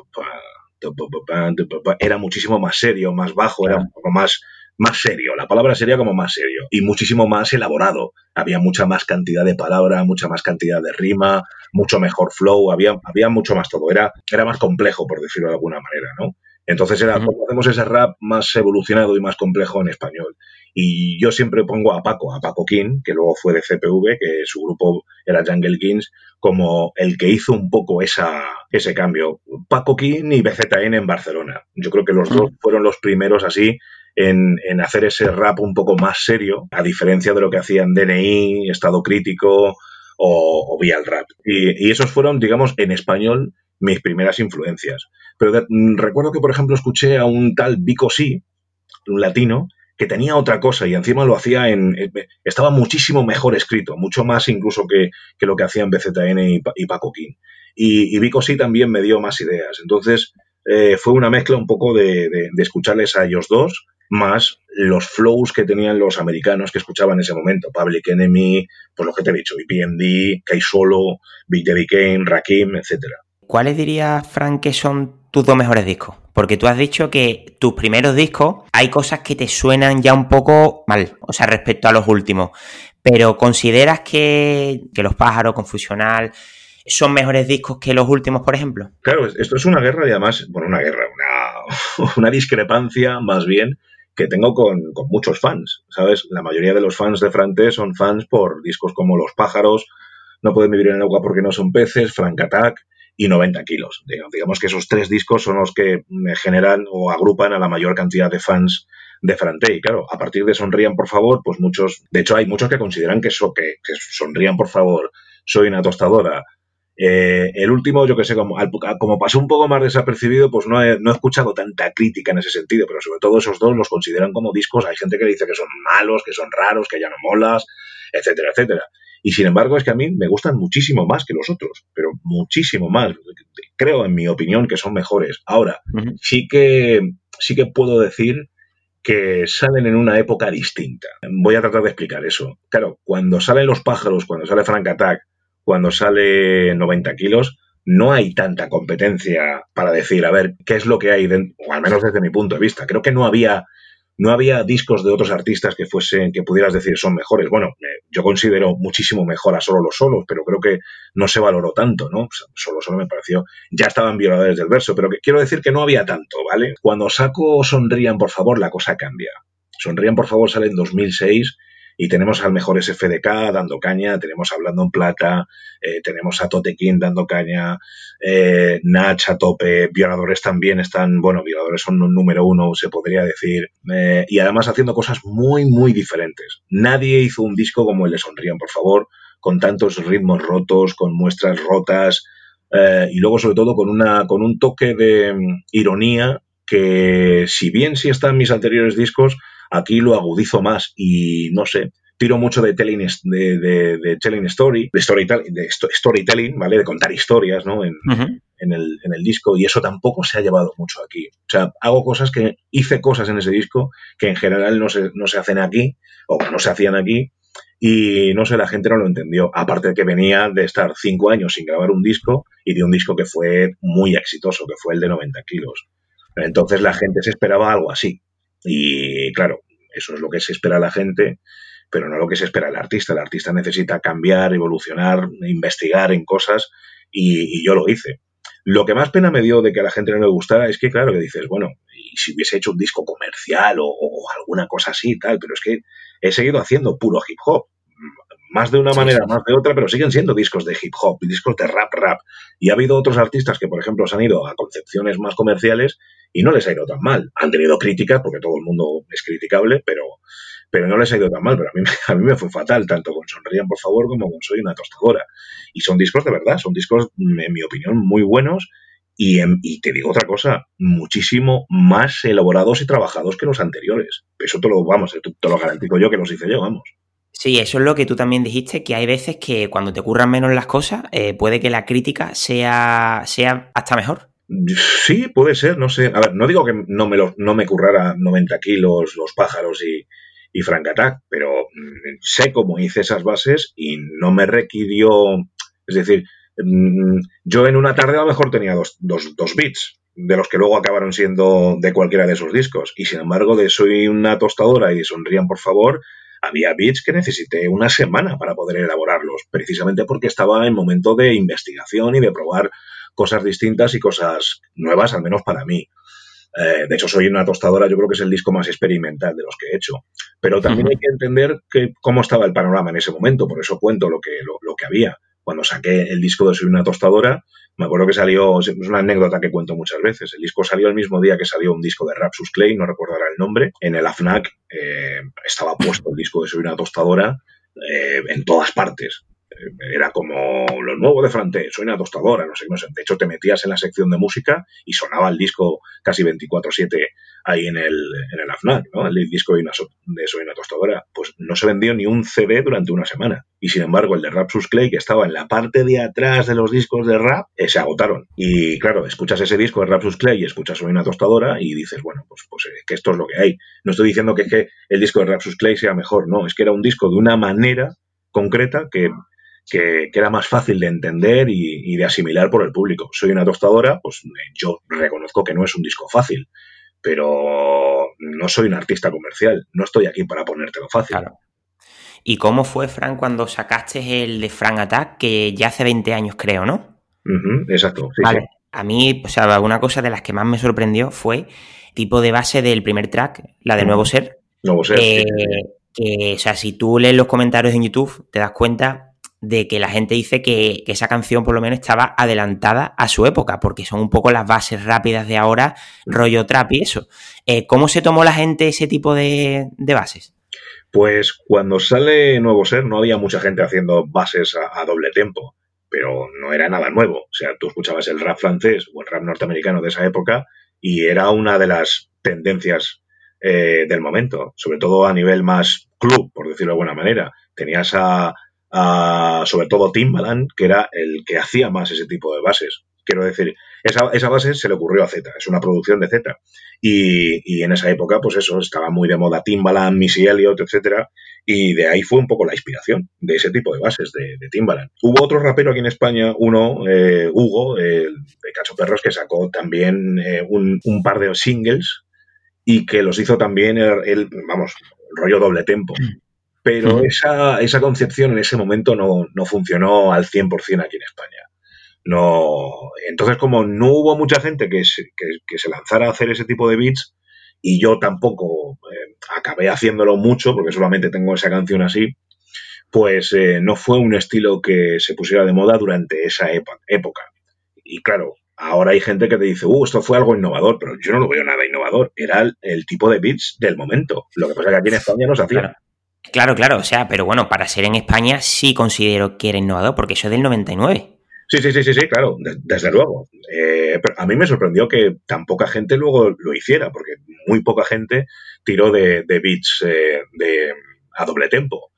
pa, era muchísimo más serio, más bajo, era un poco más, más serio. La palabra sería como más serio y muchísimo más elaborado. Había mucha más cantidad de palabra, mucha más cantidad de rima, mucho mejor flow, había, había mucho más todo. Era, era más complejo, por decirlo de alguna manera, ¿no? Entonces era, hacemos ese rap más evolucionado y más complejo en español. Y yo siempre pongo a Paco, a Paco King, que luego fue de CPV, que su grupo era Jungle Kings, como el que hizo un poco esa, ese cambio. Paco King y BZN en Barcelona. Yo creo que los dos fueron los primeros así en, hacer ese rap un poco más serio, a diferencia de lo que hacían DNI, Estado Crítico o, o Vial Rap. Y, esos fueron, digamos, en español mis primeras influencias. Pero mm, recuerdo que, por ejemplo, escuché a un tal Vico Sí, un latino, que tenía otra cosa y encima lo hacía en... estaba muchísimo mejor escrito, mucho más incluso que, lo que hacían BZN y, y Paco King. Y, y Vico sí también me dio más ideas. Entonces eh, fue una mezcla un poco de, escucharles a ellos dos, más los flows que tenían los americanos que escuchaban en ese momento. Public Enemy, pues lo que te he dicho, EPMD, Kai Solo, Big Daddy Kane, Rakim, etcétera. ¿Cuáles dirías, Frank, que son tus dos mejores discos? Porque tú has dicho que tus primeros discos hay cosas que te suenan ya un poco mal, o sea, respecto a los últimos. Pero ¿consideras que, Los Pájaros, Confusional, son mejores discos que los últimos, por ejemplo? Claro, esto es una guerra y además, bueno, una guerra, una, [LAUGHS] una discrepancia más bien que tengo con, muchos fans, ¿sabes? La mayoría de los fans de Frante son fans por discos como Los pájaros, No pueden vivir en el agua porque no son peces, Frank Attack y 90 kilos. Digamos que esos tres discos son los que me generan o agrupan a la mayor cantidad de fans de Frante. Y claro, a partir de Sonrían, por favor, pues muchos, de hecho hay muchos que consideran que, eso, que, que Sonrían, por favor, soy una tostadora, eh, el último, yo que sé, como, como pasó un poco más desapercibido, pues no he, no he escuchado tanta crítica en ese sentido, pero sobre todo esos dos los consideran como discos. Hay gente que dice que son malos, que son raros, que ya no molas, etcétera, etcétera. Y sin embargo, es que a mí me gustan muchísimo más que los otros, pero muchísimo más. Creo, en mi opinión, que son mejores. Ahora, sí que sí que puedo decir que salen en una época distinta. Voy a tratar de explicar eso. Claro, cuando salen los pájaros, cuando sale Frank Attack, cuando sale 90 kilos, no hay tanta competencia para decir, a ver, qué es lo que hay, o al menos desde mi punto de vista. Creo que no había, no había discos de otros artistas que fuesen, que pudieras decir son mejores. Bueno, yo considero muchísimo mejor a solo los solos, pero creo que no se valoró tanto, ¿no? Solo solo me pareció, ya estaban violadores del verso, pero que, quiero decir que no había tanto, ¿vale? Cuando saco Sonrían, por favor, la cosa cambia. Sonrían, por favor, sale en 2006 y tenemos al mejor SFDK dando caña, tenemos Hablando en Plata, eh, tenemos a Totequín dando caña, eh, Nach a tope, Violadores también están, bueno, Violadores son un número uno, se podría decir, eh, y además haciendo cosas muy, muy diferentes. Nadie hizo un disco como el de Sonrían, por favor, con tantos ritmos rotos, con muestras rotas, eh, y luego sobre todo con, una, con un toque de mm, ironía que si bien sí está en mis anteriores discos, Aquí lo agudizo más y no sé, tiro mucho de telling, de, de, telling story, de storytelling, de storytelling, ¿vale? De contar historias, ¿no? En, en, el, en, el, disco y eso tampoco se ha llevado mucho aquí. O sea, hago cosas que, hice cosas en ese disco que en general no se, no se hacen aquí o no se hacían aquí y no sé, la gente no lo entendió. Aparte de que venía de estar cinco años sin grabar un disco y de un disco que fue muy exitoso, que fue el de 90 kilos. Entonces la gente se esperaba algo así. Y claro, eso es lo que se espera la gente, pero no lo que se espera el artista. El artista necesita cambiar, evolucionar, investigar en cosas y, yo lo hice. Lo que más pena me dio de que a la gente no le gustara es que, claro, que dices, bueno, y si hubiese hecho un disco comercial o, alguna cosa así tal, pero es que he seguido haciendo puro hip hop más de una manera, más de otra, pero siguen siendo discos de hip hop, discos de rap, rap. Y ha habido otros artistas que, por ejemplo, se han ido a concepciones más comerciales y no les ha ido tan mal. Han tenido críticas, porque todo el mundo es criticable, pero, pero no les ha ido tan mal. Pero a mí, [LAUGHS] a mí me fue fatal, tanto con Sonrían, por favor, como con Soy una tostadora. Y son discos de verdad, son discos, en mi opinión, muy buenos. Y, y, te digo otra cosa, muchísimo más elaborados y trabajados que los anteriores. Eso te lo, vamos, te lo garantizo yo que los hice yo, vamos. Sí, eso es lo que tú también dijiste, que hay veces que cuando te ocurran menos las cosas, eh, puede que la crítica sea, sea hasta mejor. Sí, puede ser, no sé. A ver, no digo que no me, lo, no me currara 90 kilos los pájaros y, y Frank Attack, pero mm, sé cómo hice esas bases y no me requirió. Es decir, mm, yo en una tarde a lo mejor tenía dos, dos, dos beats, de los que luego acabaron siendo de cualquiera de esos discos. Y sin embargo, de Soy una tostadora y Sonrían por favor, había bits que necesité una semana para poder elaborarlos, precisamente porque estaba en momento de investigación y de probar cosas distintas y cosas nuevas, al menos para mí. Eh, de hecho, soy una tostadora, yo creo que es el disco más experimental de los que he hecho. Pero también hay que entender que, cómo estaba el panorama en ese momento, por eso cuento lo que, lo que había. Cuando saqué el disco de Soy una tostadora, me acuerdo que salió, es una anécdota que cuento muchas veces, el disco salió el mismo día que salió un disco de Rapsus Clay, no recordará el nombre, en el AFNAC eh, estaba puesto el disco de Soy una tostadora eh, en todas partes. Era como lo nuevo de Frante, soy una tostadora, no sé, no sé. De hecho, te metías en la sección de música y sonaba el disco casi 24-7 ahí en el, en el AFNAC, ¿no? El disco de, Soy una tostadora. Pues no se vendió ni un CD durante una semana. Y sin embargo, el de Rapsus Clay, que estaba en la parte de atrás de los discos de rap, eh, se agotaron. Y claro, escuchas ese disco de Rapsus Clay y escuchas Soy una tostadora y dices, bueno, pues, pues eh, que esto es lo que hay. No estoy diciendo que, que el disco de Rapsus Clay sea mejor, no, es que era un disco de una manera concreta que que, era más fácil de entender y, de asimilar por el público. Soy una tostadora, pues yo reconozco que no es un disco fácil, pero no soy un artista comercial, no estoy aquí para ponértelo fácil. Claro. ¿Y cómo fue, Fran, cuando sacaste el de Frank Attack, que ya hace 20 años creo, ¿no? exacto. vale. A mí, o sea, una cosa de las que más me sorprendió fue tipo de base del primer track, la de Nuevo Ser. Nuevo Ser. Eh, que, o sea, si tú lees los comentarios en YouTube, te das cuenta de que la gente dice que, esa canción por lo menos estaba adelantada a su época, porque son un poco las bases rápidas de ahora, rollo trap y eso. Eh, ¿Cómo se tomó la gente ese tipo de, bases? Pues cuando sale Nuevo Ser no había mucha gente haciendo bases a, doble tempo, pero no era nada nuevo. O sea, tú escuchabas el rap francés o el rap norteamericano de esa época y era una de las tendencias eh, del momento, sobre todo a nivel más club, por decirlo de alguna manera. Tenías a, sobre todo Timbaland, que era el que hacía más ese tipo de bases. Quiero decir, esa, esa base se le ocurrió a Z, es una producción de Z. Y, en esa época, pues eso, estaba muy de moda Timbaland, Missy Elliott, etcétera, y de ahí fue un poco la inspiración de ese tipo de bases de, Timbaland. Hubo otro rapero aquí en España, uno, eh, Hugo, el de Cacho Perros, que sacó también eh, un, par de singles y que los hizo también el, vamos, rollo doble tempo. Mm pero esa, esa, concepción en ese momento no, no funcionó al 100% aquí en España. No, entonces, como no hubo mucha gente que se, que, se lanzara a hacer ese tipo de beats, y yo tampoco eh, acabé haciéndolo mucho, porque solamente tengo esa canción así, pues eh, no fue un estilo que se pusiera de moda durante esa época. Y claro, ahora hay gente que te dice, uh, esto fue algo innovador, pero yo no lo veo nada innovador. Era el, tipo de beats del momento. Lo que pasa es que aquí en España no se hacía. Claro, claro, o sea, pero bueno, para ser en España sí considero que era innovador, porque eso es del 99. Sí, sí, sí, sí, sí claro, desde luego. Eh, pero a mí me sorprendió que tan poca gente luego lo hiciera, porque muy poca gente tiró de, de beats eh, de, a doble tempo.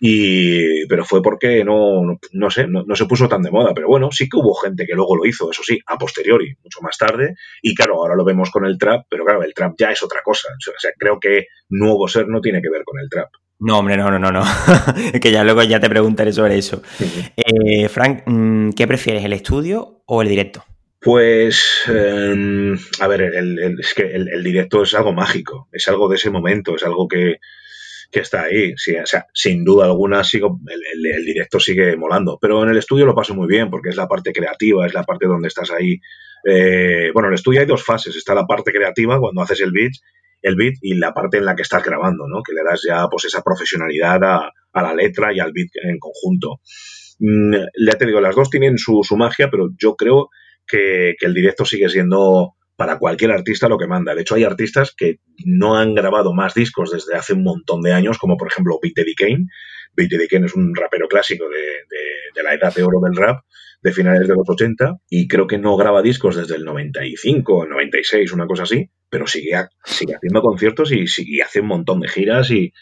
Y, pero fue porque no, no, sé, no, se puso tan de moda. Pero bueno, sí que hubo gente que luego lo hizo, eso sí, a posteriori, mucho más tarde. Y claro, ahora lo vemos con el trap, pero claro, el trap ya es otra cosa. O sea, creo que nuevo ser no tiene que ver con el trap. No, hombre, no, no, no, no. [LAUGHS] que ya luego ya te preguntaré sobre eso. Eh, Frank, mm, ¿qué prefieres, el estudio o el directo? Pues, em, a ver, es que el, directo es algo mágico, es algo de ese momento, es algo que, está ahí. Sí, o sea, sin duda alguna sigo, el, directo sigue molando, pero en el estudio lo paso muy bien porque es la parte creativa, es la parte donde estás ahí. Eh, bueno, en el estudio hay dos fases, está la parte creativa cuando haces el beat el beat y la parte en la que estás grabando, ¿no? Que le das ya pues esa profesionalidad a, la letra y al beat en conjunto. Mm, ya te digo, las dos tienen su, magia, pero yo creo que, el directo sigue siendo para cualquier artista lo que manda. De hecho, hay artistas que no han grabado más discos desde hace un montón de años, como por ejemplo Eddie Kane. Eddie Kane es un rapero clásico de, de, la edad de oro del rap, de finales de los 80, y creo que no graba discos desde el 95, 96, una cosa así pero sigue, sigue haciendo conciertos y, y, hace un montón de giras y,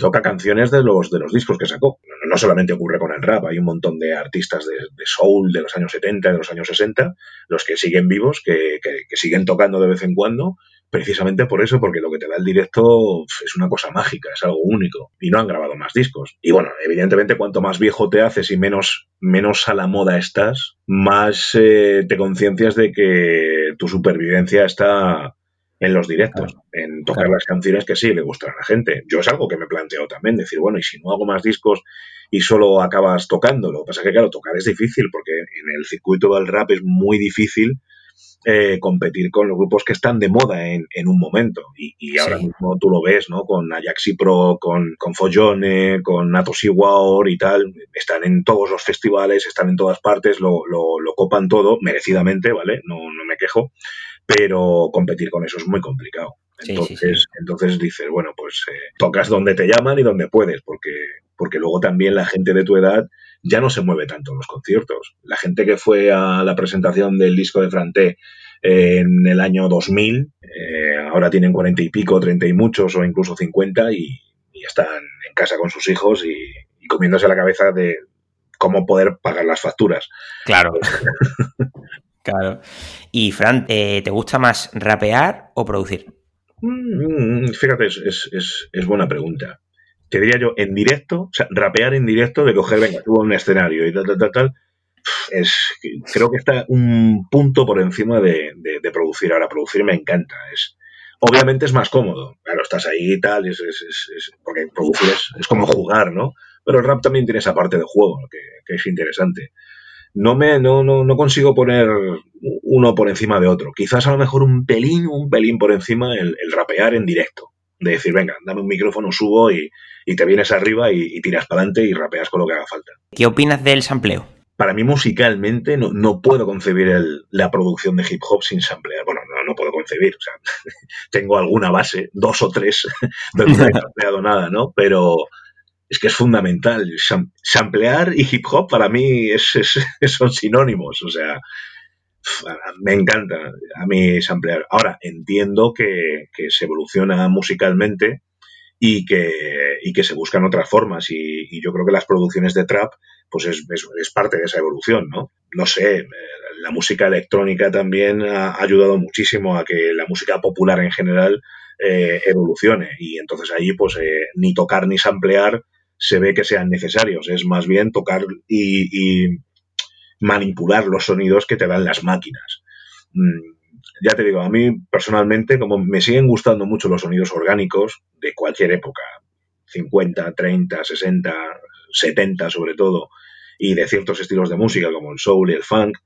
toca canciones de los, de los discos que sacó. No, solamente ocurre con el rap, hay un montón de artistas de, soul de los años 70, de los años 60, los que siguen vivos, que, que, siguen tocando de vez en cuando, precisamente por eso, porque lo que te da el directo es una cosa mágica, es algo único, y no han grabado más discos. Y bueno, evidentemente cuanto más viejo te haces y menos, menos a la moda estás, más eh, te conciencias de que tu supervivencia está en los directos, en tocar las canciones que sí le gustan a la gente. Yo es algo que me planteo también, decir, bueno, y si no hago más discos y solo acabas tocando, lo que pasa es que, claro, tocar es difícil porque en el circuito del rap es muy difícil eh, competir con los grupos que están de moda en, un momento. Y, ahora mismo tú lo ves, ¿no? Con Ajaxi Pro, con, con Follone, con Nato War y tal. Están en todos los festivales, están en todas partes, lo, lo, lo copan todo, merecidamente, ¿vale? No, no me quejo pero competir con eso es muy complicado. Entonces, entonces dices, bueno, pues eh, tocas donde te llaman y donde puedes, porque, porque luego también la gente de tu edad ya no se mueve tanto en los conciertos. La gente que fue a la presentación del disco de Franté en el año 2000, eh, ahora tienen cuarenta y pico, treinta y muchos o incluso cincuenta y, están en casa con sus hijos y, y comiéndose la cabeza de cómo poder pagar las facturas. Claro. [LAUGHS] Claro. Y Fran, eh, ¿te gusta más rapear o producir? Mm, fíjate, es, buena pregunta. Te diría yo, en directo, o sea, rapear en directo, de coger, venga, tuvo un escenario y tal, tal, tal, tal, es, creo que está un punto por encima de, producir. Ahora, producir me encanta. Es, obviamente es más cómodo. Claro, estás ahí y tal, es, porque producir es, como jugar, ¿no? Pero el rap también tiene esa parte de juego, que, que es interesante. No me no, no, no consigo poner uno por encima de otro. Quizás a lo mejor un pelín, un pelín por encima el, rapear en directo. De decir, venga, dame un micrófono, subo y, te vienes arriba y, tiras para adelante y rapeas con lo que haga falta. ¿Qué opinas del sampleo? Para mí musicalmente no, no puedo concebir la producción de hip hop sin samplear. Bueno, no, no puedo concebir. O sea, [LAUGHS] tengo alguna base, dos o tres, [LAUGHS] pero no he [LAUGHS] sampleado nada, ¿no? Pero, es que es fundamental. Samplear y hip hop para mí es, [LAUGHS] son sinónimos. O sea, me encanta a mí samplear. Ahora, entiendo que, se evoluciona musicalmente y que, se buscan otras formas. Y, yo creo que las producciones de trap, pues es, parte de esa evolución, ¿no? No sé, la música electrónica también ha ayudado muchísimo a que la música popular en general eh, evolucione. Y entonces ahí, pues, eh, ni tocar ni samplear se ve que sean necesarios. Es más bien tocar y, manipular los sonidos que te dan las máquinas. Mm, ya te digo, a mí personalmente, como me siguen gustando mucho los sonidos orgánicos de cualquier época, 50, 30, 60, 70 sobre todo, y de ciertos estilos de música como el soul y el funk,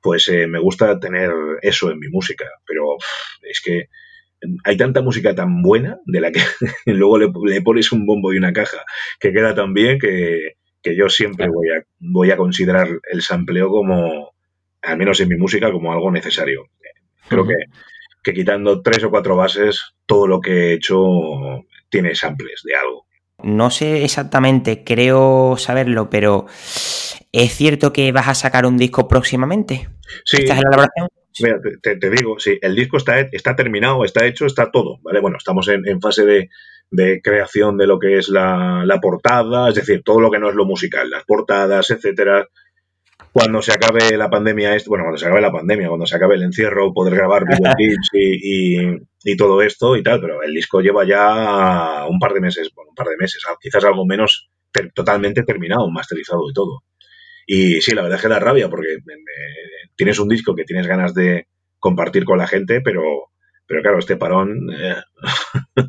pues eh, me gusta tener eso en mi música. Pero es que hay tanta música tan buena de la que [LAUGHS] luego le, pones un bombo y una caja que queda tan bien que, yo siempre voy a, voy a considerar el sampleo como, al menos en mi música, como algo necesario. Creo que, que quitando tres o cuatro bases, todo lo que he hecho tiene samples de algo. No sé exactamente, creo saberlo, pero ¿es cierto que vas a sacar un disco próximamente? Sí. ¿Estás en la elaboración? Mira, te, digo, sí, el disco está, está terminado, está hecho, está todo, ¿vale? Bueno, estamos en, fase de, creación de lo que es la, portada, es decir, todo lo que no es lo musical, las portadas, etcétera. Cuando se acabe la pandemia, bueno, cuando se acabe la pandemia, cuando se acabe el encierro, poder grabar [LAUGHS] videoclips y, y, todo esto y tal, pero el disco lleva ya un par de meses, bueno, un par de meses, quizás algo menos totalmente terminado, masterizado y todo. Y sí, la verdad es que da rabia porque tienes un disco que tienes ganas de compartir con la gente, pero, pero claro, este parón... Eh, [LAUGHS]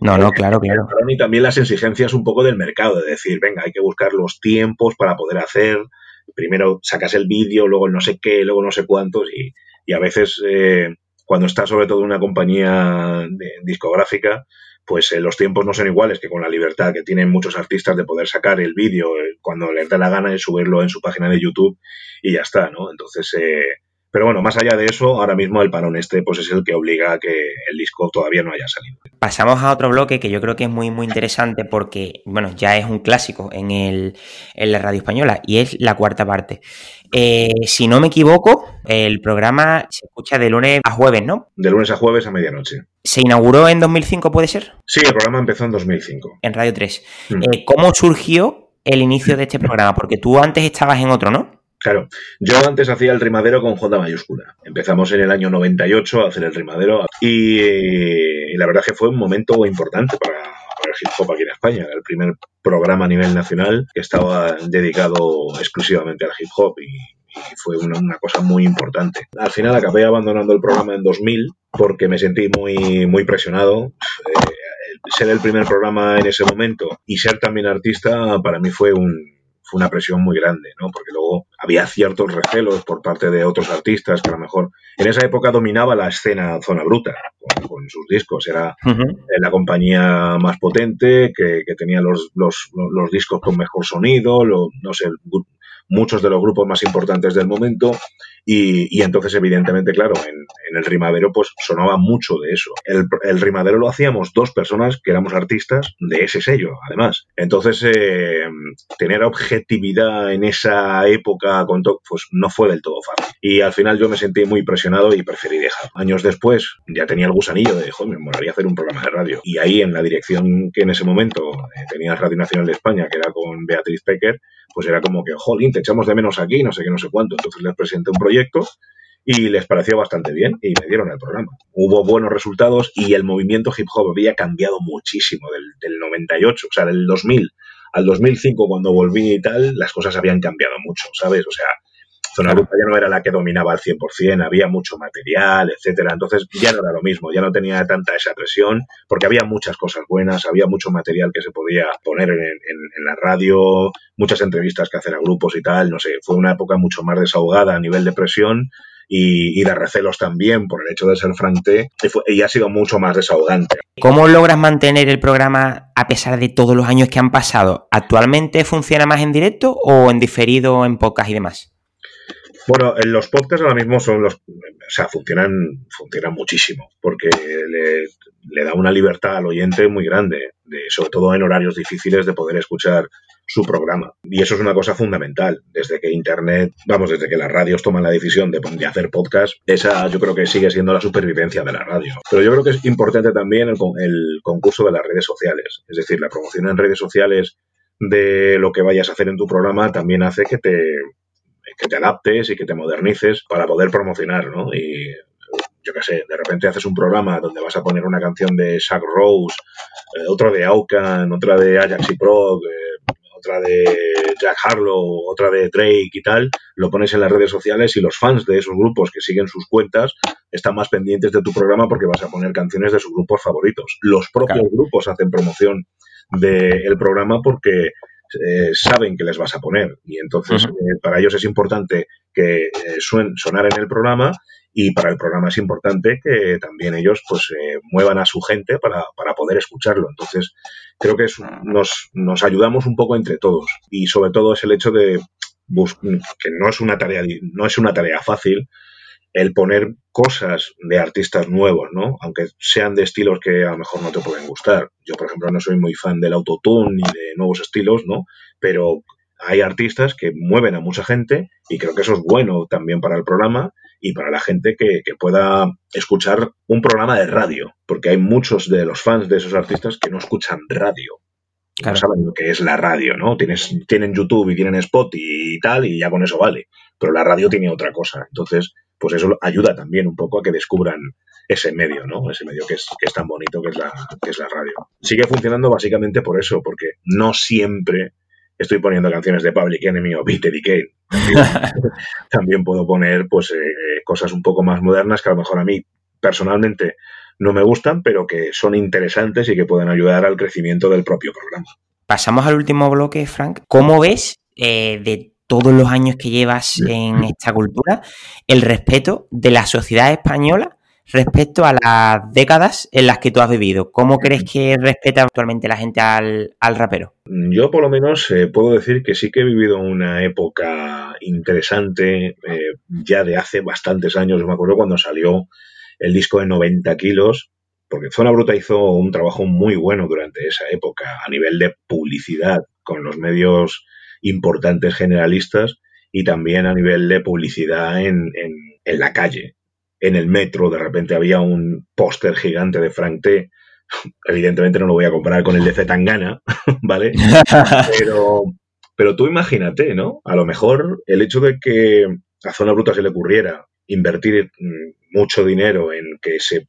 no, no, claro, claro. Y también las exigencias un poco del mercado, de decir, venga, hay que buscar los tiempos para poder hacer. Primero sacas el vídeo, luego no sé qué, luego no sé cuántos, y, y a veces eh, cuando estás sobre todo en una compañía discográfica, pues eh, los tiempos no son iguales que con la libertad que tienen muchos artistas de poder sacar el vídeo eh, cuando les da la gana y subirlo en su página de YouTube y ya está, ¿no? Entonces, eh, pero bueno, más allá de eso, ahora mismo el parón este pues es el que obliga a que el disco todavía no haya salido. Pasamos a otro bloque que yo creo que es muy muy interesante porque, bueno, ya es un clásico en, el, en la radio española y es la cuarta parte. Eh, si no me equivoco, el programa se escucha de lunes a jueves, ¿no? De lunes a jueves a medianoche. ¿Se inauguró en 2005, puede ser? Sí, el programa empezó en 2005. En Radio 3. Mm. Eh, ¿Cómo surgió el inicio de este programa? Porque tú antes estabas en otro, ¿no? Claro, yo antes hacía el rimadero con J mayúscula. Empezamos en el año 98 a hacer el rimadero y, la verdad que fue un momento importante para, el hip hop aquí en España. El primer programa a nivel nacional que estaba dedicado exclusivamente al hip hop y, fue una, cosa muy importante. Al final acabé abandonando el programa en 2000 porque me sentí muy, muy presionado. Eh, ser el primer programa en ese momento y ser también artista para mí fue un, fue una presión muy grande, ¿no? Porque luego había ciertos recelos por parte de otros artistas que a lo mejor en esa época dominaba la escena Zona Bruta con, sus discos. Era la compañía más potente que, tenía los, los, los, discos con mejor sonido, no sé, muchos de los grupos más importantes del momento y, entonces, evidentemente, claro, en, el rimadero pues sonaba mucho de eso. El, rimadero lo hacíamos dos personas que éramos artistas de ese sello, además. Entonces, eh, tener objetividad en esa época con pues no fue del todo fácil. Y al final yo me sentí muy presionado y preferí dejar. Años después ya tenía el gusanillo de, joder, me molaría hacer un programa de radio. Y ahí en la dirección que en ese momento eh, tenía Radio Nacional de España, que era con Beatriz Pecker, pues era como que, jolín, te echamos de menos aquí, no sé qué, no sé cuánto. Entonces les presenté un proyecto y les pareció bastante bien y me dieron el programa. Hubo buenos resultados y el movimiento hip hop había cambiado muchísimo del, del 98, o sea, del 2000 al 2005 cuando volví y tal, las cosas habían cambiado mucho, ¿sabes? O sea, Zona Bruta ya no era la que dominaba al 100%, había mucho material, etcétera. Entonces ya no era lo mismo, ya no tenía tanta esa presión, porque había muchas cosas buenas, había mucho material que se podía poner en, la radio, muchas entrevistas que hacer a grupos y tal, no sé, fue una época mucho más desahogada a nivel de presión y, de recelos también por el hecho de ser Frank y, ha sido mucho más desahogante. ¿Cómo logras mantener el programa a pesar de todos los años que han pasado? ¿Actualmente funciona más en directo o en diferido en podcast y demás? Bueno, en los podcasts ahora mismo son los, o sea, funcionan, funcionan muchísimo, porque le, da una libertad al oyente muy grande, de, sobre todo en horarios difíciles de poder escuchar su programa. Y eso es una cosa fundamental. Desde que Internet, vamos, desde que las radios toman la decisión de, hacer podcast, esa yo creo que sigue siendo la supervivencia de la radio. Pero yo creo que es importante también el, el concurso de las redes sociales. Es decir, la promoción en redes sociales de lo que vayas a hacer en tu programa también hace que te, que te adaptes y que te modernices para poder promocionar, ¿no? Y yo qué sé, de repente haces un programa donde vas a poner una canción de Shaq Rose, eh, otro de Aucan, otra de Ajax y Pro, eh, otra de Jack Harlow, otra de Drake y tal, lo pones en las redes sociales y los fans de esos grupos que siguen sus cuentas están más pendientes de tu programa porque vas a poner canciones de sus grupos favoritos. Los propios grupos hacen promoción del programa porque eh, saben que les vas a poner. Y entonces eh, para ellos es importante que eh, suenen, sonar en el programa y para el programa es importante que también ellos pues muevan a su gente para, para poder escucharlo. Entonces creo que es, nos, nos ayudamos un poco entre todos. Y sobre todo es el hecho de que no es una tarea no es una tarea fácil el poner cosas de artistas nuevos, ¿no? Aunque sean de estilos que a lo mejor no te pueden gustar. Yo, por ejemplo, no soy muy fan del autotune ni de nuevos estilos, ¿no? Pero hay artistas que mueven a mucha gente y creo que eso es bueno también para el programa y para la gente que, pueda escuchar un programa de radio, porque hay muchos de los fans de esos artistas que no escuchan radio. No saben lo que es la radio, ¿no? Tienes, tienen YouTube y tienen Spot y tal, y ya con eso vale. Pero la radio tiene otra cosa. Entonces, pues eso ayuda también un poco a que descubran ese medio, ¿no? Ese medio que es, que es tan bonito que es, la, que es la radio. Sigue funcionando básicamente por eso, porque no siempre estoy poniendo canciones de Public Enemy o Beat Kane. [LAUGHS] También, puedo poner pues eh, cosas un poco más modernas que a lo mejor a mí personalmente no me gustan, pero que son interesantes y que pueden ayudar al crecimiento del propio programa. Pasamos al último bloque, Frank. ¿Cómo ves eh, de todos los años que llevas en esta cultura, el respeto de la sociedad española respecto a las décadas en las que tú has vivido. ¿Cómo crees que respeta actualmente la gente al, rapero? Yo por lo menos eh, puedo decir que sí que he vivido una época interesante eh, ya de hace bastantes años. Me acuerdo cuando salió el disco de 90 kilos, porque Zona Bruta hizo un trabajo muy bueno durante esa época a nivel de publicidad con los medios importantes generalistas y también a nivel de publicidad en, en, la calle. En el metro, de repente había un póster gigante de Frank T. [LAUGHS] Evidentemente no lo voy a comparar con el de Zetangana, [LAUGHS] ¿vale? [LAUGHS] Pero, pero tú imagínate, ¿no? A lo mejor el hecho de que a Zona Bruta se le ocurriera invertir mm, mucho dinero en que se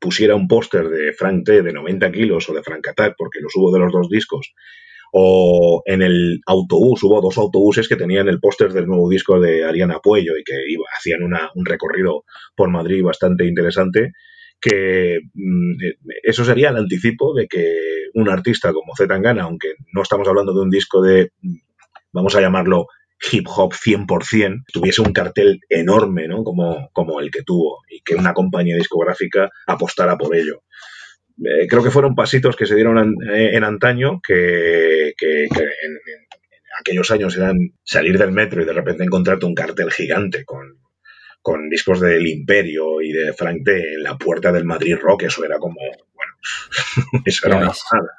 pusiera un póster de Frank T de 90 kilos o de Frank Attack, porque los hubo de los dos discos, o en el autobús, hubo dos autobuses que tenían el póster del nuevo disco de Ariana Puello y que hacían un recorrido por Madrid bastante interesante, que mm, eso sería el anticipo de que un artista como Z Tangana, aunque no estamos hablando de un disco de, vamos a llamarlo hip hop 100%, tuviese un cartel enorme, ¿no? Como, como el que tuvo y que una compañía discográfica apostara por ello. Eh, creo que fueron pasitos que se dieron en, antaño que, en, aquellos años eran salir del metro y de repente encontrarte un cartel gigante con, con discos del Imperio y de Frank T en la puerta del Madrid Rock, eso era como, bueno, [LAUGHS] eso era una pasada.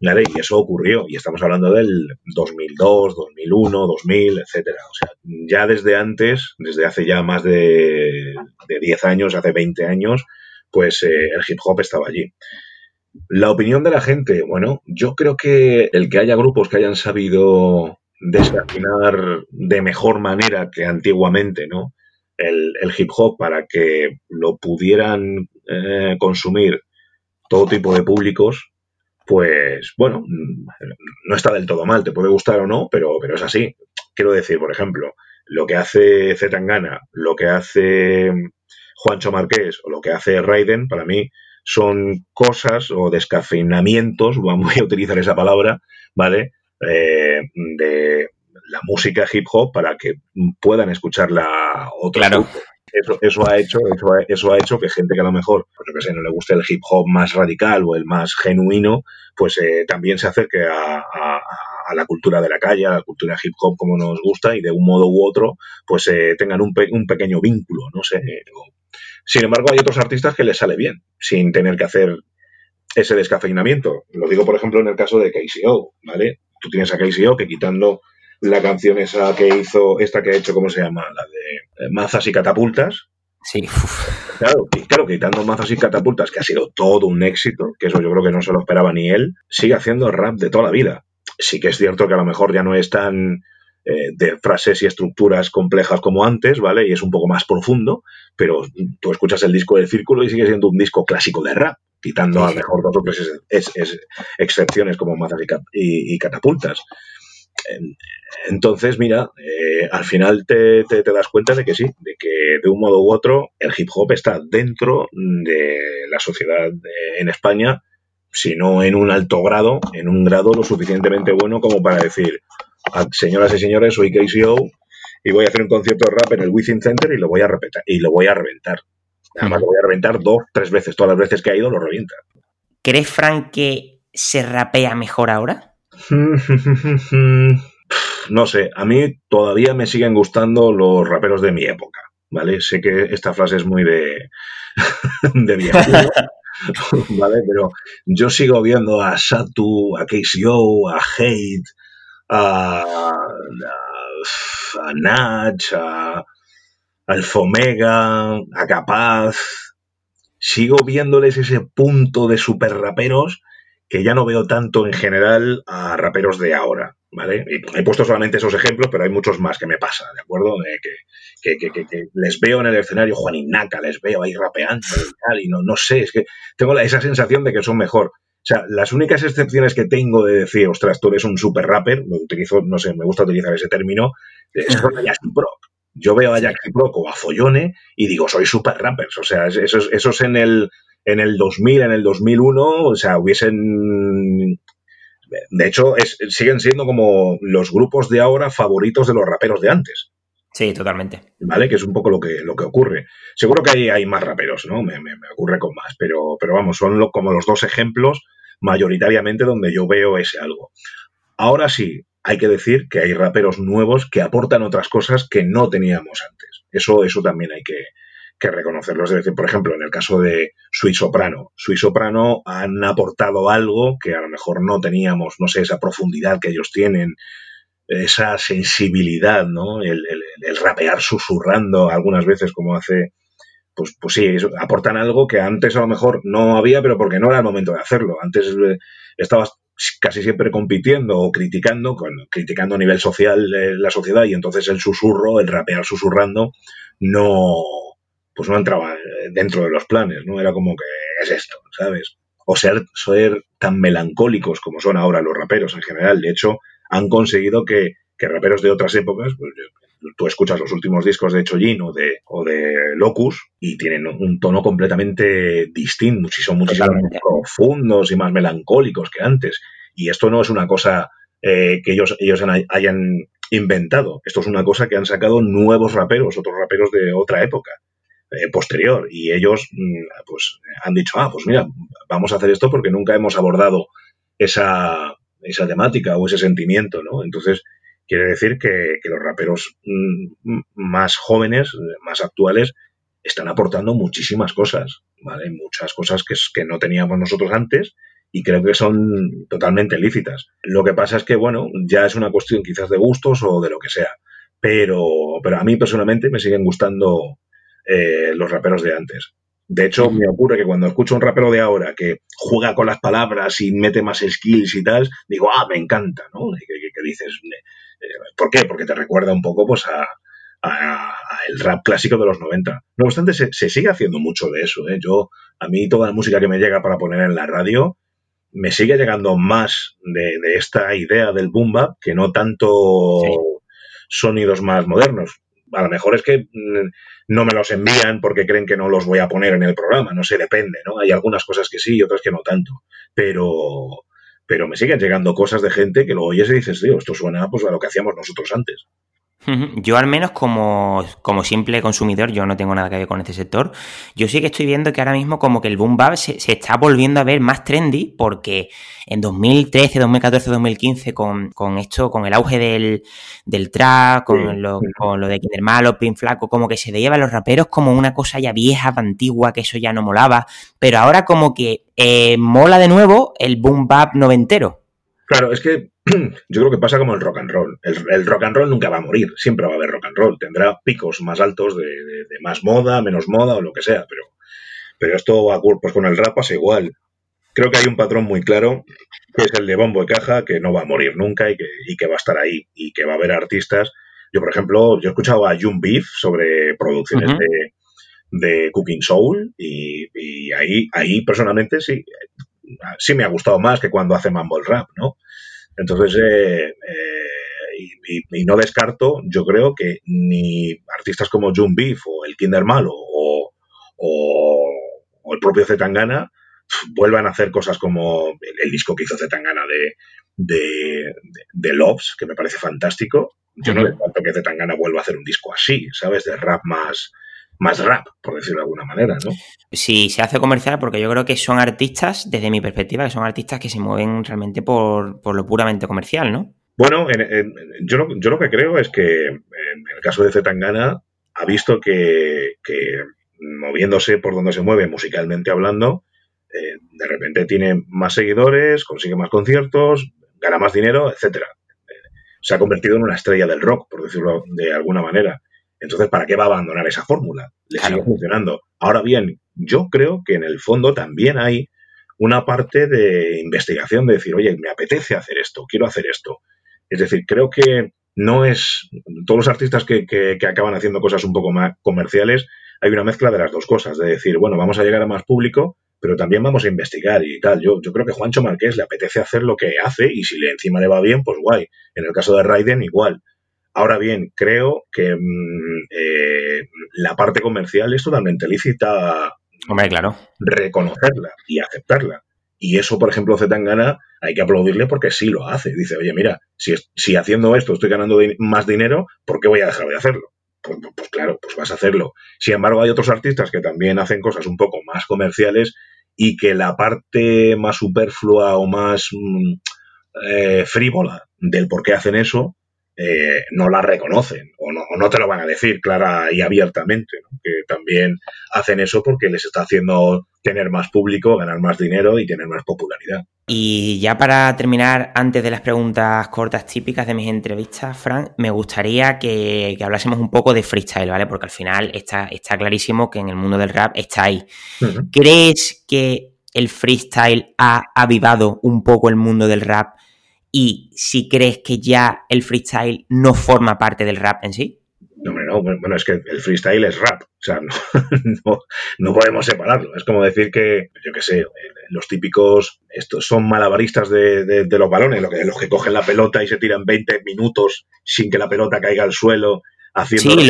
y eso ocurrió, y estamos hablando del 2002, 2001, 2000, etcétera. O sea, ya desde antes, desde hace ya más de, de 10 años, hace 20 años, pues eh, el hip hop estaba allí. La opinión de la gente, bueno, yo creo que el que haya grupos que hayan sabido desafinar de mejor manera que antiguamente, ¿no? El, hip hop para que lo pudieran eh, consumir todo tipo de públicos, pues bueno, no está del todo mal, te puede gustar o no, pero, pero es así. Quiero decir, por ejemplo, lo que hace Zetangana, lo que hace Juancho Marqués o lo que hace Raiden, para mí son cosas o descafeinamientos, [LAUGHS] voy a utilizar esa palabra, ¿vale? Eh, de la música hip hop para que puedan escucharla claro. Eso, eso, ha hecho, eso, ha, eso ha hecho que gente que a lo mejor, pues yo que sé, no le guste el hip hop más radical o el más genuino, pues eh, también se acerque a, a, a, la cultura de la calle, a la cultura hip hop como nos gusta y de un modo u otro, pues eh, tengan un, pe un, pequeño vínculo, no sé. Sin embargo, hay otros artistas que les sale bien, sin tener que hacer ese descafeinamiento. Lo digo, por ejemplo, en el caso de KCO, ¿vale? Tú tienes a KCO que quitando la canción esa que hizo, esta que ha hecho, ¿cómo se llama? La de eh, Mazas y Catapultas. Sí. Claro, claro, quitando mazas y catapultas, que ha sido todo un éxito, que eso yo creo que no se lo esperaba ni él, sigue haciendo rap de toda la vida. Sí que es cierto que a lo mejor ya no es tan eh, de frases y estructuras complejas como antes, ¿vale? Y es un poco más profundo, pero tú escuchas el disco del Círculo y sigue siendo un disco clásico de rap, quitando a lo mejor dos o tres es, es, excepciones como mazas y, y, y catapultas. Entonces, mira, eh, al final te, te, te, das cuenta de que sí, de que de un modo u otro el hip hop está dentro de la sociedad en España, si no en un alto grado, en un grado lo suficientemente bueno como para decir, señoras y señores, soy KCO y voy a hacer un concierto de rap en el Within Center y lo voy a repetir, y lo voy a reventar. Además, lo voy a reventar dos, tres veces, todas las veces que ha ido lo revienta. ¿Crees, Frank, que se rapea mejor ahora? [LAUGHS] no sé, a mí todavía me siguen gustando los raperos de mi época, ¿vale? Sé que esta frase es muy de, [LAUGHS] de viejo, [LAUGHS] ¿vale? Pero yo sigo viendo a Satu, a KCO, a Hate, a, a, Natch, a Alfomega, a Capaz. Sigo viéndoles ese punto de super raperos que ya no veo tanto en general a raperos de ahora, ¿vale? He puesto solamente esos ejemplos, pero hay muchos más que me pasa, ¿de acuerdo? Eh, que, que, que, que, les veo en el escenario Juan Ignaca, les veo ahí rapeando y tal, y no, no sé, es que tengo esa sensación de que son mejor. O sea, las únicas excepciones que tengo de decir, ostras, tú eres un super rapper, lo utilizo, no sé, me gusta utilizar ese término, son a Jackson Proc. Yo veo a Jackson Proc o a Follone y digo, soy super rappers. O sea, eso, eso es en el en el 2000, en el 2001, o sea, hubiesen... De hecho, es, siguen siendo como los grupos de ahora favoritos de los raperos de antes. Sí, totalmente. ¿Vale? Que es un poco lo que, lo que ocurre. Seguro que hay, hay más raperos, ¿no? Me, me, me, ocurre con más, pero, pero vamos, son lo, como los dos ejemplos mayoritariamente donde yo veo ese algo. Ahora sí, hay que decir que hay raperos nuevos que aportan otras cosas que no teníamos antes. Eso, eso también hay que, reconocerlo. Es decir, por ejemplo, en el caso de Sui Soprano. Sui Soprano han aportado algo que a lo mejor no teníamos, no sé, esa profundidad que ellos tienen, esa sensibilidad, ¿no? El rapear susurrando algunas veces como hace, pues, pues sí, aportan algo que antes a lo mejor no había, pero porque no era el momento de hacerlo. Antes eh, estabas casi siempre compitiendo o criticando, con, criticando a nivel social eh, la sociedad y entonces el susurro, el rapear susurrando, no, pues no entraba dentro de los planes, ¿no? Era como que es esto, ¿sabes? O ser, ser tan melancólicos como son ahora los raperos en general. De hecho, han conseguido que, que raperos de otras épocas, pues tú escuchas los últimos discos de Chojin o de, o de Locus y tienen un tono completamente distinto, son muchísimo más profundos y más melancólicos que antes. Y esto no es una cosa eh, que ellos, ellos hayan inventado, esto es una cosa que han sacado nuevos raperos, otros raperos de otra época eh, posterior y ellos mm, pues han dicho, ah, pues mira, vamos a hacer esto porque nunca hemos abordado esa, esa temática o ese sentimiento, ¿no? Entonces, quiere decir que, que los raperos mm, más jóvenes, más actuales, están aportando muchísimas cosas, ¿vale? Muchas cosas que, que no teníamos nosotros antes y creo que son totalmente lícitas. Lo que pasa es que, bueno, ya es una cuestión quizás de gustos o de lo que sea, pero, pero a mí personalmente me siguen gustando eh, los raperos de antes. De hecho, me ocurre que cuando escucho un rapero de ahora que juega con las palabras y mete más skills y tal, digo, ah, me encanta, ¿no? ¿Qué, qué dices? ¿Por qué? Porque te recuerda un poco pues a, a, a, el rap clásico de los 90. No obstante, se, se sigue haciendo mucho de eso. ¿eh? Yo, a mí toda la música que me llega para poner en la radio, me sigue llegando más de, de esta idea del boom bap que no tanto... Sí sonidos más modernos. A lo mejor es que mm, no me los envían porque creen que no los voy a poner en el programa, no sé, depende, ¿no? Hay algunas cosas que sí y otras que no tanto, pero, pero me siguen llegando cosas de gente que lo oyes y dices, tío, esto suena pues a lo que hacíamos nosotros antes. Yo al menos como, como, simple consumidor, yo no tengo nada que ver con este sector, yo sí que estoy viendo que ahora mismo como que el boom bap se, está volviendo a ver más trendy porque en 2013, 2014, 2015 con, con esto, con el auge del, del trap, con, lo, con lo de Kinder Malo, Pin Flaco, como que se veía a los raperos como una cosa ya vieja, antigua, que eso ya no molaba, pero ahora como que eh, mola de nuevo el boom bap noventero. Claro, es que [CLEARS THROAT] yo creo que pasa como el rock and roll. El, rock and roll nunca va a morir, siempre va a haber rock and roll. Tendrá picos más altos de, más moda, menos moda o lo que sea, pero, pero esto va pues con el rap pasa igual. Creo que hay un patrón muy claro, que es el de bombo y caja, que no va a morir nunca y que, y que va a estar ahí y que va a haber artistas. Yo, por ejemplo, yo he escuchado a June Beef sobre producciones de, de, Cooking Soul y, y, ahí, ahí personalmente sí, sí me ha gustado más que cuando hace Mumble Rap, ¿no? Entonces, eh, eh, y, no descarto, yo creo que ni artistas como June Beef o el Kinder Malo o, el propio Zetangana vuelvan a hacer cosas como el, disco que hizo Zetangana de, de, de, Loves, que me parece fantástico. Yo no descarto que Zetangana vuelva a hacer un disco así, ¿sabes? De rap más, más rap, por decirlo de alguna manera, ¿no? Sí, se hace comercial porque yo creo que son artistas, desde mi perspectiva, que son artistas que se mueven realmente por, lo puramente comercial, ¿no? Bueno, yo, lo, yo, lo, que creo es que en el caso de Zetangana ha visto que, moviéndose por donde se mueve musicalmente hablando, eh, de repente tiene más seguidores, consigue más conciertos, gana más dinero, etcétera. Eh, se ha convertido en una estrella del rock, por decirlo de alguna manera. Entonces, ¿para qué va a abandonar esa fórmula? Le sigue funcionando. Ahora bien, yo creo que en el fondo también hay una parte de investigación de decir, oye, me apetece hacer esto, quiero hacer esto. Es decir, creo que no es. Todos los artistas que, que, acaban haciendo cosas un poco más comerciales, hay una mezcla de las dos cosas, de decir, bueno, vamos a llegar a más público, pero también vamos a investigar y tal. Yo, yo creo que Juancho Marqués le apetece hacer lo que hace y si le encima le va bien, pues guay. En el caso de Raiden, igual. Ahora bien, creo que mm, eh, la parte comercial es totalmente lícita. Hombre, claro. Reconocerla y aceptarla. Y eso, por ejemplo, Zetangana hay que aplaudirle porque sí lo hace. Dice, oye, mira, si, si haciendo esto estoy ganando más dinero, ¿por qué voy a dejar de hacerlo? Pues, pues, pues, claro, pues vas a hacerlo. Sin embargo, hay otros artistas que también hacen cosas un poco más comerciales y que la parte más superflua o más mm, eh, frívola del por qué hacen eso, eh, no la reconocen o no, no, te lo van a decir clara y abiertamente, que también hacen eso porque les está haciendo tener más público, ganar más dinero y tener más popularidad. Y ya para terminar, antes de las preguntas cortas típicas de mis entrevistas, Frank, me gustaría que, hablásemos un poco de freestyle, ¿vale? Porque al final está, está clarísimo que en el mundo del rap está ahí. ¿Crees que el freestyle ha avivado un poco el mundo del rap y si crees que ya el freestyle no forma parte del rap en sí. No, no, bueno, es que el freestyle es rap, o sea, [LAUGHS] no, podemos separarlo. Es como decir que, yo qué sé, los típicos, estos son malabaristas de, los balones, los que, los que cogen la pelota y se tiran 20 minutos sin que la pelota caiga al suelo Sí,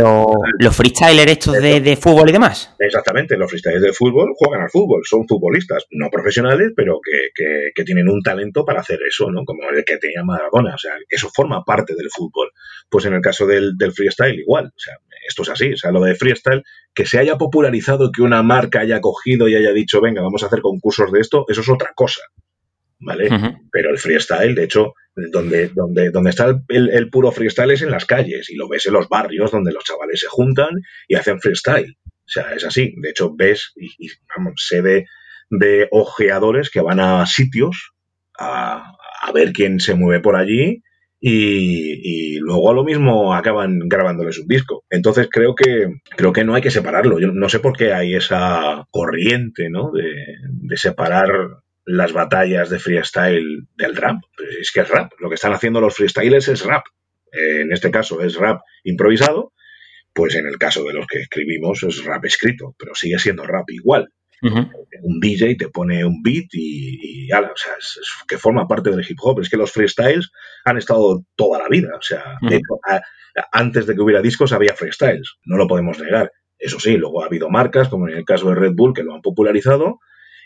los freestylers estos de, fútbol y demás. Exactamente, los freestylers de fútbol juegan al fútbol, son futbolistas, no profesionales, pero que, tienen un talento para hacer eso, ¿no? Como el que tenía Maradona, o sea, eso forma parte del fútbol. Pues en el caso del, del freestyle, igual, o sea, esto es así, o sea, lo de freestyle, que se haya popularizado, que una marca haya cogido y haya dicho, venga, vamos a hacer concursos de esto, eso es otra cosa. ¿vale? Pero el freestyle, de hecho, donde, donde, donde está el, puro freestyle es en las calles y lo ves en los barrios donde los chavales se juntan y hacen freestyle. O sea, es así. De hecho, ves y, vamos, de, ojeadores que van a sitios a, a ver quién se mueve por allí y, y, luego a lo mismo acaban grabándoles un disco. Entonces creo que creo que no hay que separarlo. Yo no sé por qué hay esa corriente, ¿no? De, de separar las batallas de freestyle del rap. Es que es rap. Lo que están haciendo los freestylers es rap. En este caso es rap improvisado, pues en el caso de los que escribimos es rap escrito, pero sigue siendo rap igual. Un DJ te pone un beat y, y ala, o sea, es, que forma parte del hip hop. Es que los freestyles han estado toda la vida. O sea, antes de que hubiera discos había freestyles, no lo podemos negar. Eso sí, luego ha habido marcas, como en el caso de Red Bull, que lo han popularizado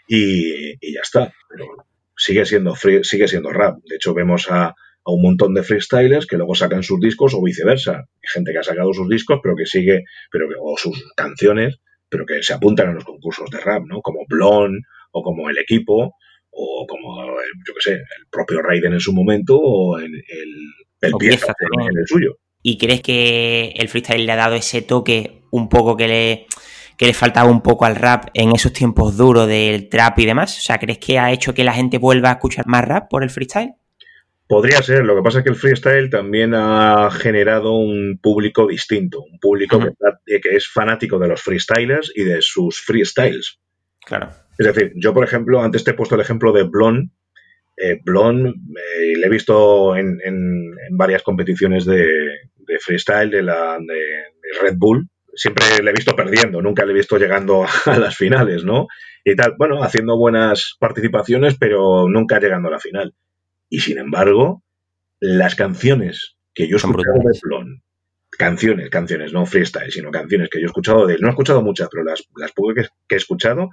y, ya está. Pero sigue siendo, sigue siendo rap. De hecho, vemos a, un montón de freestylers que luego sacan sus discos o viceversa. Hay gente que ha sacado sus discos, pero que sigue, pero o sus canciones, pero que se apuntan a los concursos de rap, ¿no? Como Blon o como El Equipo o como, yo qué sé, el propio Raiden en su momento o el, el, pieza en el suyo. ¿Y crees que el freestyle le ha dado ese toque un poco que le, que le faltaba un poco al rap en esos tiempos duros del trap y demás? O sea, ¿crees que ha hecho que la gente vuelva a escuchar más rap por el freestyle? Podría ser, lo que pasa es que el freestyle también ha generado un público distinto, un público que, es fanático de los freestylers y de sus freestyles. Claro. Es decir, yo, por ejemplo, antes te he puesto el ejemplo de Blon. Eh, Blon eh, le he visto en, varias competiciones de, de freestyle de, la, de, Red Bull, siempre le he visto perdiendo, nunca le he visto llegando [LAUGHS] a las finales, ¿no? Y tal, bueno, haciendo buenas participaciones, pero nunca llegando a la final. Y sin embargo, las canciones que yo he escuchado de Plon, canciones, canciones, no freestyle, sino canciones que yo he escuchado de él, no he escuchado muchas, pero las, las pocas que, he escuchado,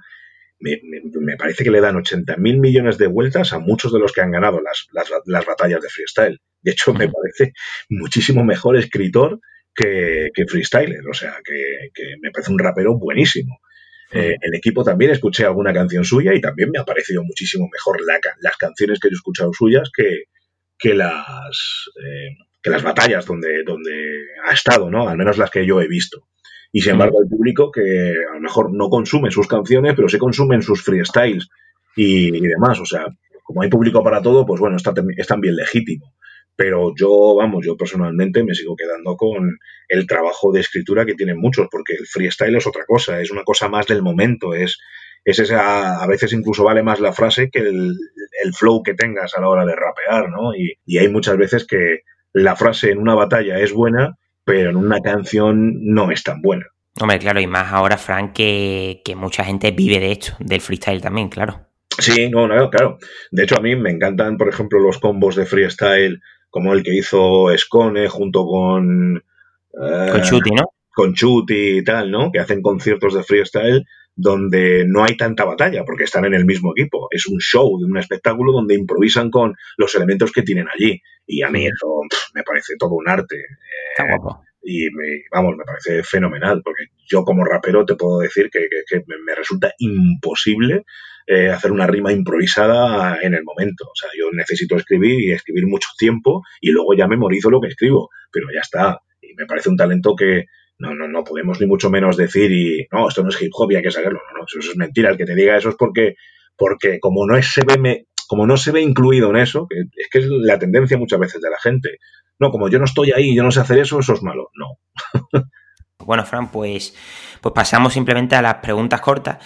me, me, parece que le dan 80 mil millones de vueltas a muchos de los que han ganado las, las, las batallas de freestyle. De hecho, me parece muchísimo mejor escritor que, freestyler, o sea, que, me parece un rapero buenísimo. Eh, el equipo también escuché alguna canción suya y también me ha parecido muchísimo mejor las canciones que yo he escuchado suyas que, que las eh, que las batallas donde, donde ha estado, ¿no? Al menos las que yo he visto. Y sin embargo, el público que a lo mejor no consume sus canciones, pero sí consumen sus freestyles y, y demás. O sea, como hay público para todo, pues bueno, está, es también legítimo. Pero yo, vamos, yo personalmente me sigo quedando con el trabajo de escritura que tienen muchos, porque el freestyle es otra cosa, es una cosa más del momento, es, es esa, a veces incluso vale más la frase que el, flow que tengas a la hora de rapear, ¿no? Y, y hay muchas veces que la frase en una batalla es buena, pero en una canción no es tan buena. Hombre, claro, y más ahora, Frank, que, que mucha gente vive de esto, del freestyle también, claro. Sí, no, no, claro. De hecho, a mí me encantan, por ejemplo, los combos de freestyle como el que hizo Scone junto con... Eh, con Chuti, ¿no? Con Chuti y tal, ¿no? Que hacen conciertos de freestyle donde no hay tanta batalla porque están en el mismo equipo. Es un show, un espectáculo donde improvisan con los elementos que tienen allí. Y a mí eso me parece todo un arte. Está guapo. Y vamos, me parece fenomenal, porque yo como rapero te puedo decir que, me resulta imposible eh, hacer una rima improvisada en el momento. O sea, yo necesito escribir y escribir mucho tiempo y luego ya memorizo lo que escribo, pero ya está. Y me parece un talento que no, no, no podemos ni mucho menos decir y no, esto no es hip hop y hay que saberlo. No, no, eso es mentira. El que te diga eso es porque, porque como no se ve como no se ve incluido en eso, que es que es la tendencia muchas veces de la gente. No, como yo no estoy ahí, yo no sé hacer eso, eso es malo. No. bueno, Fran, pues, pues pasamos simplemente a las preguntas cortas.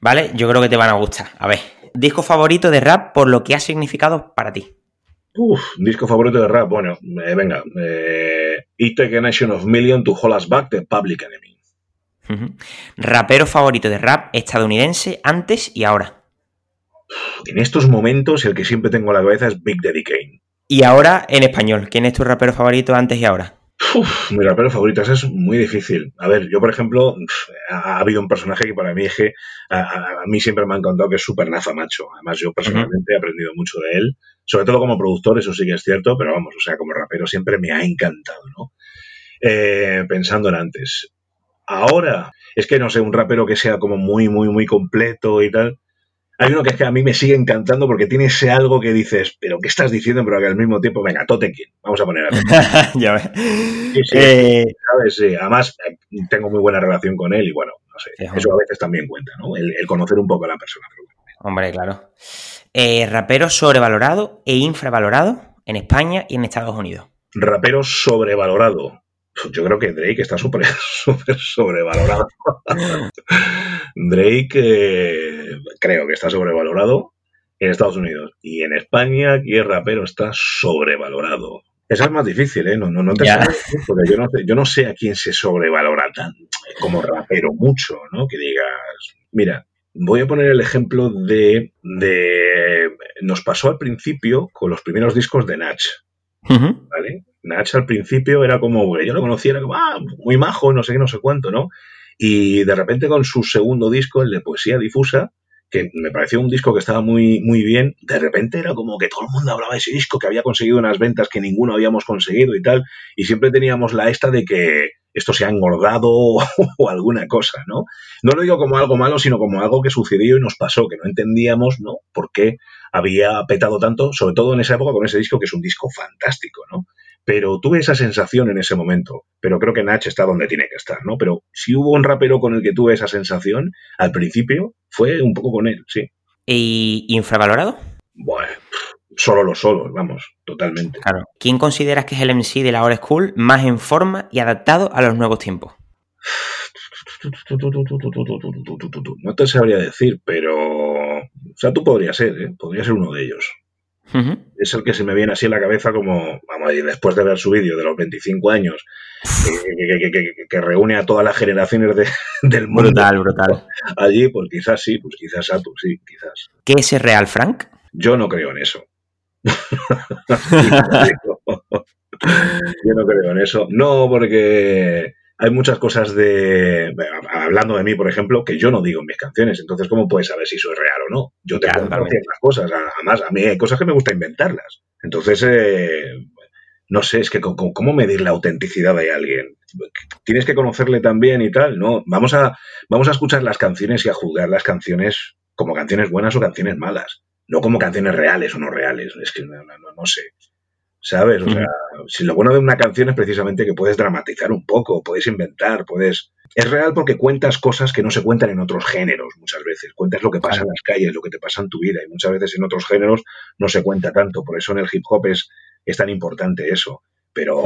¿Vale? Yo creo que te van a gustar. A ver, disco favorito de rap por lo que ha significado para ti. Uf, disco favorito de rap. Bueno, eh, venga. Eh, It Take a Nation of Million to Hold Us Back de Public Enemy. Rapero favorito de rap estadounidense antes y ahora. En estos momentos, el que siempre tengo a la cabeza es Big Daddy Kane. Y ahora en español, ¿quién es tu rapero favorito antes y ahora? Uf, mi rapero favorito, es muy difícil. A ver, yo por ejemplo, ha, habido un personaje que para mí es que a, mí siempre me ha encantado que es súper naza macho. Además, yo personalmente he aprendido mucho de él, sobre todo como productor, eso sí que es cierto, pero vamos, o sea, como rapero siempre me ha encantado, ¿no? Eh, pensando en antes. Ahora, es que no sé, un rapero que sea como muy, muy, muy completo y tal. Hay uno que es que a mí me sigue encantando porque tiene ese algo que dices, pero ¿qué estás diciendo? Pero que al mismo tiempo, venga, Totekin, vamos a poner a [LAUGHS] Ya ves. Eh, sí, Además, eh, tengo muy buena relación con él y bueno, no sé, eso a veces también cuenta, ¿no? El, conocer un poco a la persona. Hombre, claro. Eh, rapero sobrevalorado e infravalorado en España y en Estados Unidos. Rapero sobrevalorado. Yo creo que Drake está [LAUGHS] súper sobrevalorado. Drake eh, creo que está sobrevalorado en Estados Unidos. Y en España, aquí el rapero está sobrevalorado. Esa es más difícil, ¿eh? No, no, no te porque yo no, sé, yo no sé a quién se sobrevalora tan como rapero mucho, ¿no? Que digas, mira, voy a poner el ejemplo de, de, Nos pasó al principio con los primeros discos de Natch. ¿Vale? Natch al principio era como. Yo lo conocía, era como, ah, muy majo, no sé qué, no sé cuánto, ¿no? Y de repente con su segundo disco, el de Poesía Difusa, que me pareció un disco que estaba muy, muy bien, de repente era como que todo el mundo hablaba de ese disco, que había conseguido unas ventas que ninguno habíamos conseguido y tal, y siempre teníamos la esta de que esto se ha engordado [LAUGHS] o alguna cosa, ¿no? No lo digo como algo malo, sino como algo que sucedió y nos pasó, que no entendíamos, ¿no? Por qué había petado tanto, sobre todo en esa época con ese disco que es un disco fantástico, ¿no? Pero tuve esa sensación en ese momento, pero creo que Nach está donde tiene que estar, ¿no? Pero si hubo un rapero con el que tuve esa sensación, al principio fue un poco con él, sí. ¿Y infravalorado? Bueno, solo los solos, vamos, totalmente. Claro. ¿Quién consideras que es el MC de la Hora School más en forma y adaptado a los nuevos tiempos? No te sabría decir, pero. O sea, tú podrías ser, ¿eh? Podría ser uno de ellos. Es el que se me viene así en la cabeza como, vamos a decir, después de ver su vídeo de los 25 años, que, reúne a todas las generaciones [LAUGHS] del mundo. Brutal, brutal. Allí, pues quizás sí, pues quizás Satu, sí, quizás. ¿Qué es el real, Frank? Yo no creo en eso. [LAUGHS] Yo no creo en eso. No, porque hay muchas cosas de. Hablando de mí, por ejemplo, que yo no digo en mis canciones. Entonces, ¿cómo puedes saber si eso es real o no? Yo te puedo decir las cosas. Además, a mí hay cosas que me gusta inventarlas. Entonces, eh, no sé, es que ¿cómo medir la autenticidad de alguien? Tienes que conocerle también y tal, ¿no? Vamos a, vamos a escuchar las canciones y a juzgar las canciones como canciones buenas o canciones malas. No como canciones reales o no reales. Es que no, no, no sé. ¿Sabes? O sea, si lo bueno de una canción es precisamente que puedes dramatizar un poco, puedes inventar, puedes... Es real porque cuentas cosas que no se cuentan en otros géneros muchas veces. Cuentas lo que pasa en las calles, lo que te pasa en tu vida y muchas veces en otros géneros no se cuenta tanto. Por eso en el hip hop es, es tan importante eso. Pero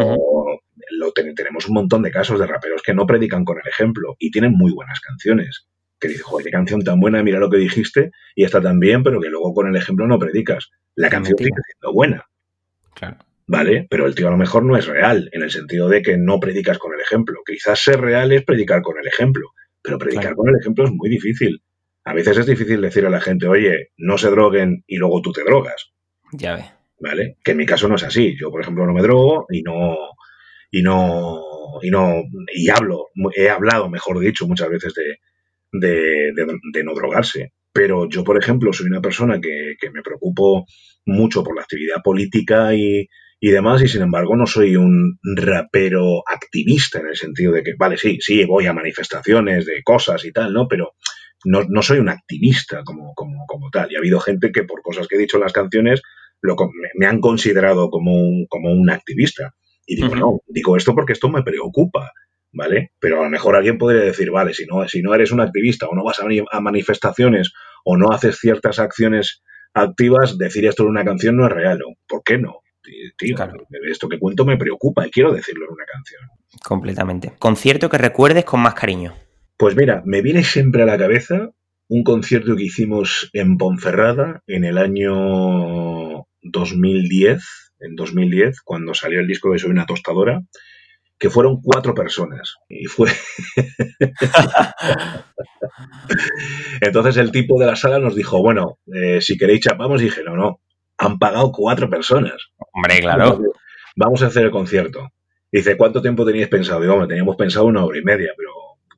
lo tenemos un montón de casos de raperos que no predican con el ejemplo y tienen muy buenas canciones. Que dices, joder, qué canción tan buena, mira lo que dijiste y está tan bien, pero que luego con el ejemplo no predicas. La canción sigue siendo buena Claro. ¿Vale? Pero el tío a lo mejor no es real, en el sentido de que no predicas con el ejemplo. Quizás ser real es predicar con el ejemplo, pero predicar con el ejemplo es muy difícil. A veces es difícil decir a la gente, oye, no se droguen y luego tú te drogas. Ya ve. ¿Vale? Que en mi caso no es así. Yo, por ejemplo, no me drogo y no. Y no. Y no. Y hablo, he hablado, mejor dicho, muchas veces de, de, de no drogarse. Pero yo, por ejemplo, soy una persona que, que me preocupo mucho por la actividad política y, y demás, y sin embargo no soy un rapero activista en el sentido de que, vale, sí, sí, voy a manifestaciones de cosas y tal, ¿no? Pero no, no soy un activista como, como, como, tal. Y ha habido gente que por cosas que he dicho en las canciones lo, me, han considerado como un, como un activista. Y digo, no, digo esto porque esto me preocupa. ¿Vale? Pero a lo mejor alguien podría decir, vale, si no, si no eres un activista o no vas a, manifestaciones o no haces ciertas acciones activas, decir esto en una canción no es real. ¿Por qué no? Tío, esto que cuento me preocupa y quiero decirlo en una canción. Completamente. ¿Concierto que recuerdes con más cariño? Pues mira, me viene siempre a la cabeza un concierto que hicimos en Ponferrada en el año 2010, en 2010, cuando salió el disco de Soy una tostadora, que fueron cuatro personas. Y fue. [LAUGHS] Entonces el tipo de la sala nos dijo, bueno, eh, si queréis chapamos, y dije, no, no, han pagado cuatro personas. Hombre, claro. Vamos a hacer el concierto. Dice, ¿cuánto tiempo teníais pensado? Digo, hombre, teníamos pensado una hora y media, pero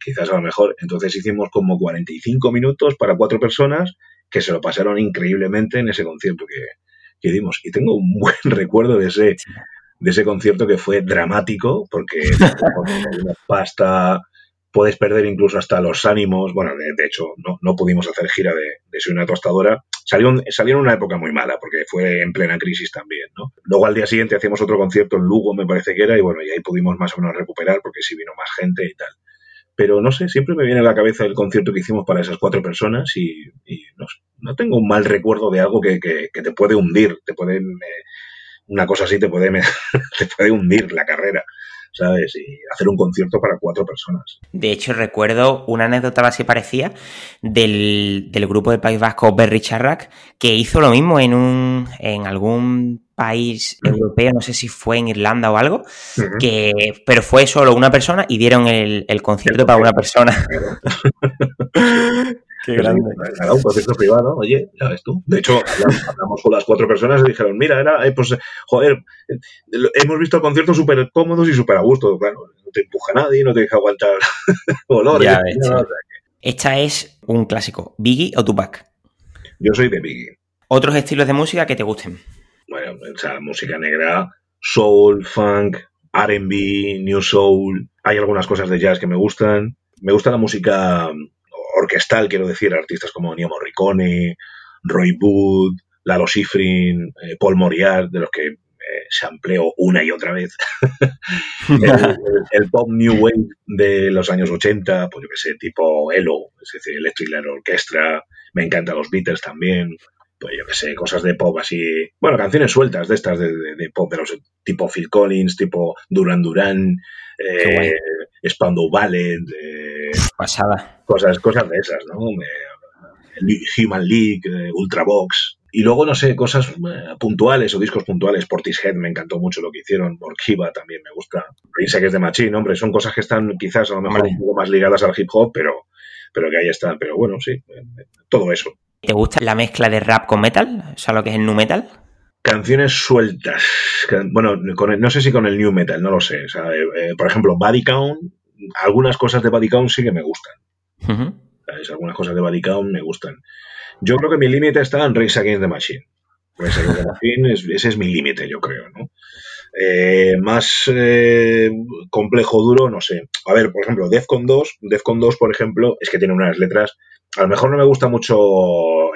quizás a lo mejor. Entonces hicimos como 45 minutos para cuatro personas que se lo pasaron increíblemente en ese concierto que, que dimos. Y tengo un buen [LAUGHS] recuerdo de ese, de ese concierto que fue dramático, porque [LAUGHS] una pasta, puedes perder incluso hasta los ánimos. Bueno, de, hecho, no, no, pudimos hacer gira de, de Soy una tostadora. Salió, salió en una época muy mala, porque fue en plena crisis también, ¿no? Luego al día siguiente hacíamos otro concierto en Lugo, me parece que era, y bueno, y ahí pudimos más o menos recuperar, porque sí vino más gente y tal. Pero no sé, siempre me viene a la cabeza el concierto que hicimos para esas cuatro personas y, no, no, tengo un mal recuerdo de algo que, que, que te puede hundir, te puede... Eh, una cosa así te puede, [LAUGHS] te puede hundir la carrera. ¿sabes? Y hacer un concierto para cuatro personas. De hecho, recuerdo una anécdota así parecía del, del grupo del País Vasco Berry Charrac, que hizo lo mismo en un en algún país europeo, no sé si fue en Irlanda o algo, que, pero fue solo una persona y dieron el, el concierto para una persona. [LAUGHS] Qué grande. Era un concierto privado, oye, ya ves tú. De hecho, hablamos con las cuatro personas y dijeron, mira, era, eh, pues, joder, hemos visto conciertos súper cómodos y súper a gusto. Claro, no te empuja nadie, no te deja aguantar [LAUGHS] olores. Ya ves, Esta es un clásico, Biggie o Tupac. Yo soy de Biggie. ¿Otros estilos de música que te gusten? Bueno, o sea, música negra, soul, funk, RB, new soul. Hay algunas cosas de jazz que me gustan. Me gusta la música orquestal, quiero decir, artistas como Nio Morricone, Roy Wood, Lalo Schifrin, eh, Paul Moriarty, de los que eh, se amplió una y otra vez. [LAUGHS] el, pop new wave de los años 80, pues yo que sé, tipo Elo, es decir, Electric Light Orchestra, me encantan los Beatles también, pues yo que sé, cosas de pop así, bueno, canciones sueltas de estas de, pop, de los tipo Phil Collins, tipo Duran Duran, eh, Spandau Ballet, eh, pasada. Cosas, cosas de esas, ¿no? Human League, eh, Ultravox. Y luego, no sé, cosas eh, puntuales o discos puntuales. Portishead me encantó mucho lo que hicieron. Morkiva también me gusta. Rinse que es de Machine, hombre. Son cosas que están quizás a lo mejor un poco más ligadas al hip hop, pero, pero que ahí están. Pero bueno, sí, todo eso. ¿Te gusta la mezcla de rap con metal? O sea, lo que es el nu metal. Canciones sueltas. Bueno, no sé si con el new metal, no lo sé. Eh, por ejemplo, Body Count, algunas cosas de Body Count sí que me gustan. Algunas cosas de Body Count me gustan. Yo creo que mi límite está en Race Against the Machine. Race Against the Machine, ese es mi límite, yo creo, ¿no? Eh, más eh, complejo, duro, no sé. A ver, por ejemplo, Defcon 2, Defcon 2, por ejemplo, es que tiene unas letras a lo mejor no me gusta mucho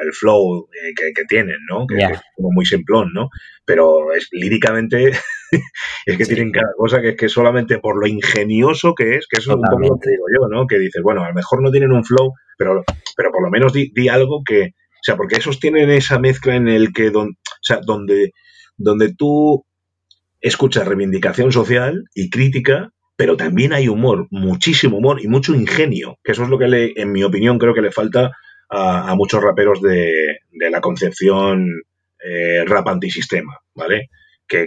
el flow eh, que, tienen, ¿no? Que, es como muy simplón, ¿no? Pero es líricamente [LAUGHS] es que tienen cada cosa que es que solamente por lo ingenioso que es, que eso es un poco lo que digo yo, ¿no? Que dices, bueno, a lo mejor no tienen un flow, pero, pero por lo menos di, algo que, o sea, porque esos tienen esa mezcla en el que, don, o sea, donde, donde tú escuchas reivindicación social y crítica pero también hay humor, muchísimo humor y mucho ingenio, que eso es lo que le, en mi opinión creo que le falta a, muchos raperos de, la concepción eh, rap antisistema, ¿vale? Que,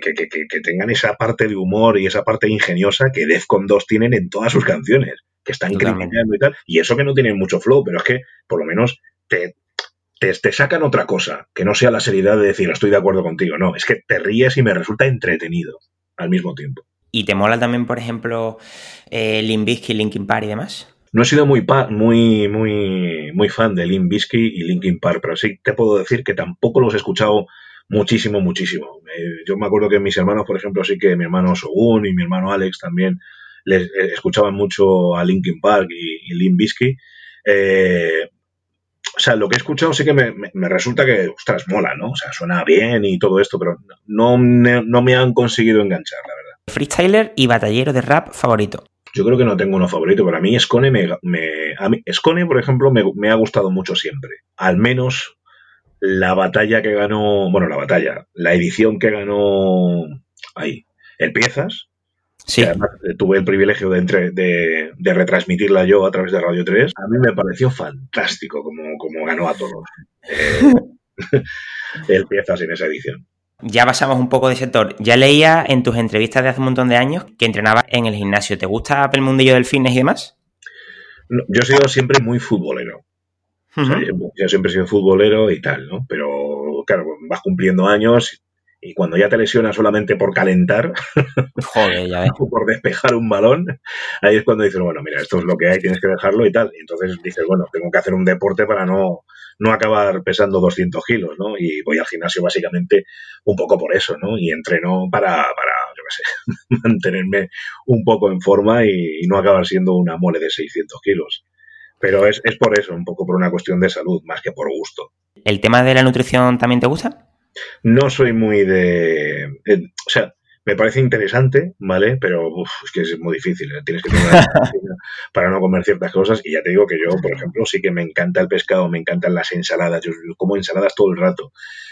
tengan esa parte de humor y esa parte ingeniosa que Defcon 2 tienen en todas sus canciones, que están criticando y tal, y eso que no tienen mucho flow, pero es que por lo menos te, te, sacan otra cosa, que no sea la seriedad de decir estoy de acuerdo contigo, no, es que te ríes y me resulta entretenido al mismo tiempo. ¿Y te mola también, por ejemplo, eh, Linkin Park y demás? No he sido muy, muy, muy, muy fan de Limp y Linkin Park, pero sí te puedo decir que tampoco los he escuchado muchísimo, muchísimo. Eh, yo me acuerdo que mis hermanos, por ejemplo, sí que mi hermano Sogun y mi hermano Alex también les eh, escuchaban mucho a Linkin Park y, y Limp eh, o sea, lo que he escuchado sí que me, resulta que, ostras, mola, ¿no? O sea, suena bien y todo esto, pero no, no me han conseguido enganchar, la verdad. Freestyler y batallero de rap favorito. Yo creo que no tengo uno favorito, pero a mí Scone, me, a mí, Scone por ejemplo, me, ha gustado mucho siempre. Al menos la batalla que ganó, bueno, la batalla, la edición que ganó ahí, el Piezas. Sí. además eh, tuve el privilegio de, entre, de, retransmitirla yo a través de Radio 3. A mí me pareció fantástico como, como ganó a todos. [LAUGHS] Eh, [LAUGHS] el Piezas en esa edición ya pasamos un poco de sector. Ya leía en tus entrevistas de hace un montón de años que entrenabas en el gimnasio. ¿Te gusta el mundillo del fitness y demás? yo he sido siempre muy futbolero. yo, siempre he sido futbolero y tal, ¿no? Pero claro, vas cumpliendo años y cuando ya te lesionas solamente por calentar, [LAUGHS] Joder, ya [LAUGHS] o por despejar un balón, ahí es cuando dices, bueno, mira, esto es lo que hay, tienes que dejarlo y tal. Y entonces dices, bueno, tengo que hacer un deporte para no, no acabar pesando 200 kilos, ¿no? Y voy al gimnasio básicamente un poco por eso, ¿no? Y entreno para, para yo qué sé, [LAUGHS] mantenerme un poco en forma y, no acabar siendo una mole de 600 kilos. Pero es, es por eso, un poco por una cuestión de salud, más que por gusto. ¿El tema de la nutrición también te gusta? No soy muy de... Eh, o sea, me parece interesante, ¿vale? Pero es que es muy difícil, ¿eh? tienes que tener una [LAUGHS] para no comer ciertas cosas. Y ya te digo que yo, por ejemplo, sí que me encanta el pescado, me encantan las ensaladas, yo como ensaladas todo el rato,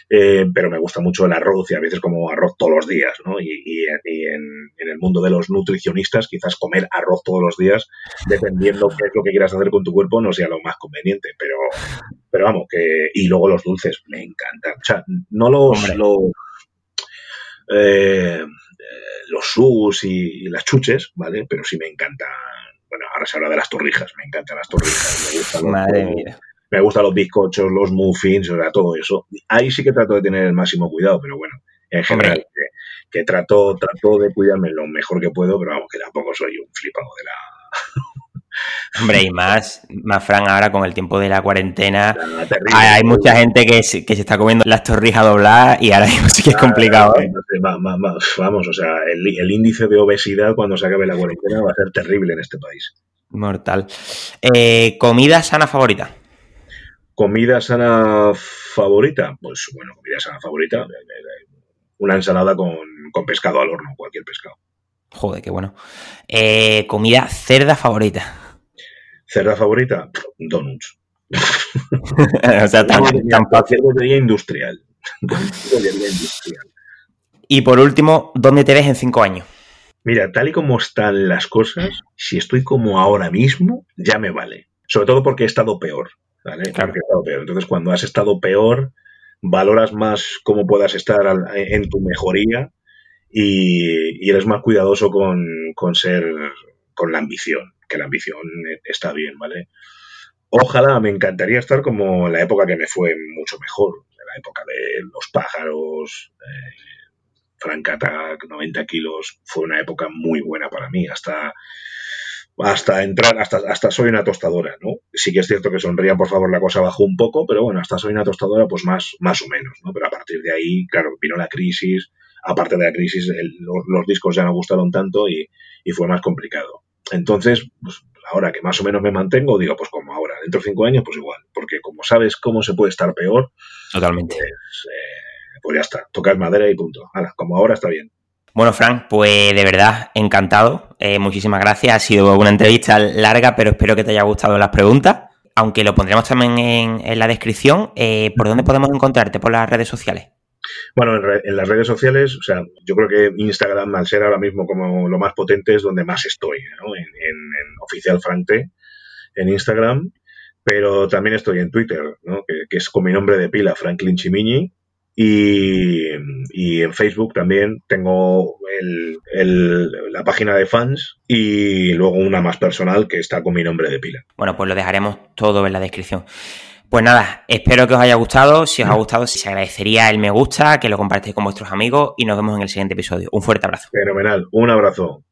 eh, pero me gusta mucho el arroz y a veces como arroz todos los días, ¿no? Y, en, el mundo de los nutricionistas, quizás comer arroz todos los días, dependiendo qué es lo que quieras hacer con tu cuerpo, no sea lo más conveniente, pero, pero vamos, que... Y luego los dulces, me encantan. O sea, no los... los eh, los sus y, las chuches, ¿vale? Pero sí me encanta, bueno, ahora se habla de las torrijas, me encantan las torrijas, me gustan Madre mía. me gustan los bizcochos, los muffins, o sea, todo eso. Ahí sí que trato de tener el máximo cuidado, pero bueno, en general, que, trato, trato de cuidarme lo mejor que puedo, pero vamos, que tampoco soy un flipado de la... Hombre, y más, más Fran, ahora con el tiempo de la cuarentena, hay, mucha gente que se, que se está comiendo las torrijas dobladas y ahora sí que es complicado. ¿eh? Vamos, o sea, el, el, índice de obesidad cuando se acabe la cuarentena va a ser terrible en este país. Mortal. Eh, ¿Comida sana favorita? ¿Comida sana favorita? Pues bueno, comida sana favorita. Una ensalada con, pescado al horno, cualquier pescado. Joder, qué bueno. Eh, ¿Comida cerda favorita? ¿Cerda favorita? Donuts. [LAUGHS] o sea, tan, fácil. industrial. [LAUGHS] industrial. Y por último, ¿dónde te ves en cinco años? Mira, tal y como están las cosas, si estoy como ahora mismo, ya me vale. Sobre todo porque he estado peor. ¿vale? Claro. he estado peor. Entonces, cuando has estado peor, valoras más cómo puedas estar en tu mejoría y, eres más cuidadoso con, con, ser, con la ambición, que la ambición está bien, ¿vale? Ojalá, me encantaría estar como en la época que me fue mucho mejor, en la época de los pájaros, eh, Frank Attack, 90 kilos, fue una época muy buena para mí, hasta, hasta entrar, hasta, hasta soy una tostadora, ¿no? Sí que es cierto que sonría, por favor, la cosa bajó un poco, pero bueno, hasta soy una tostadora, pues más, más o menos, ¿no? Pero a partir de ahí, claro, vino la crisis, aparte de la crisis, los, discos ya no gustaron tanto y, fue más complicado. Entonces, pues, ahora que más o menos me mantengo, digo, pues como ahora, dentro de cinco años, pues igual, porque como sabes cómo se puede estar peor, totalmente. Pues, eh, pues ya está, tocar madera y punto. como ahora está bien. Bueno, Frank, pues de verdad, encantado. Eh, muchísimas gracias. Ha sido una entrevista larga, pero espero que te haya gustado las preguntas. Aunque lo pondremos también en, la descripción. Eh, ¿Por dónde podemos encontrarte? ¿Por las redes sociales? Bueno, en, las redes sociales, o sea, yo creo que Instagram, al ser ahora mismo como lo más potente, es donde más estoy, ¿no? En, Oficial Frank T, en Instagram, pero también estoy en Twitter, ¿no? Que, que, es con mi nombre de pila, Franklin Chimini, y, en Facebook también tengo la página de fans y luego una más personal que está con mi nombre de pila. Bueno, pues lo dejaremos todo en la descripción. Pues nada, espero que os haya gustado. Si os ha gustado, se agradecería el me gusta, que lo compartáis con vuestros amigos y nos vemos en el siguiente episodio. Un fuerte abrazo. Fenomenal, un abrazo.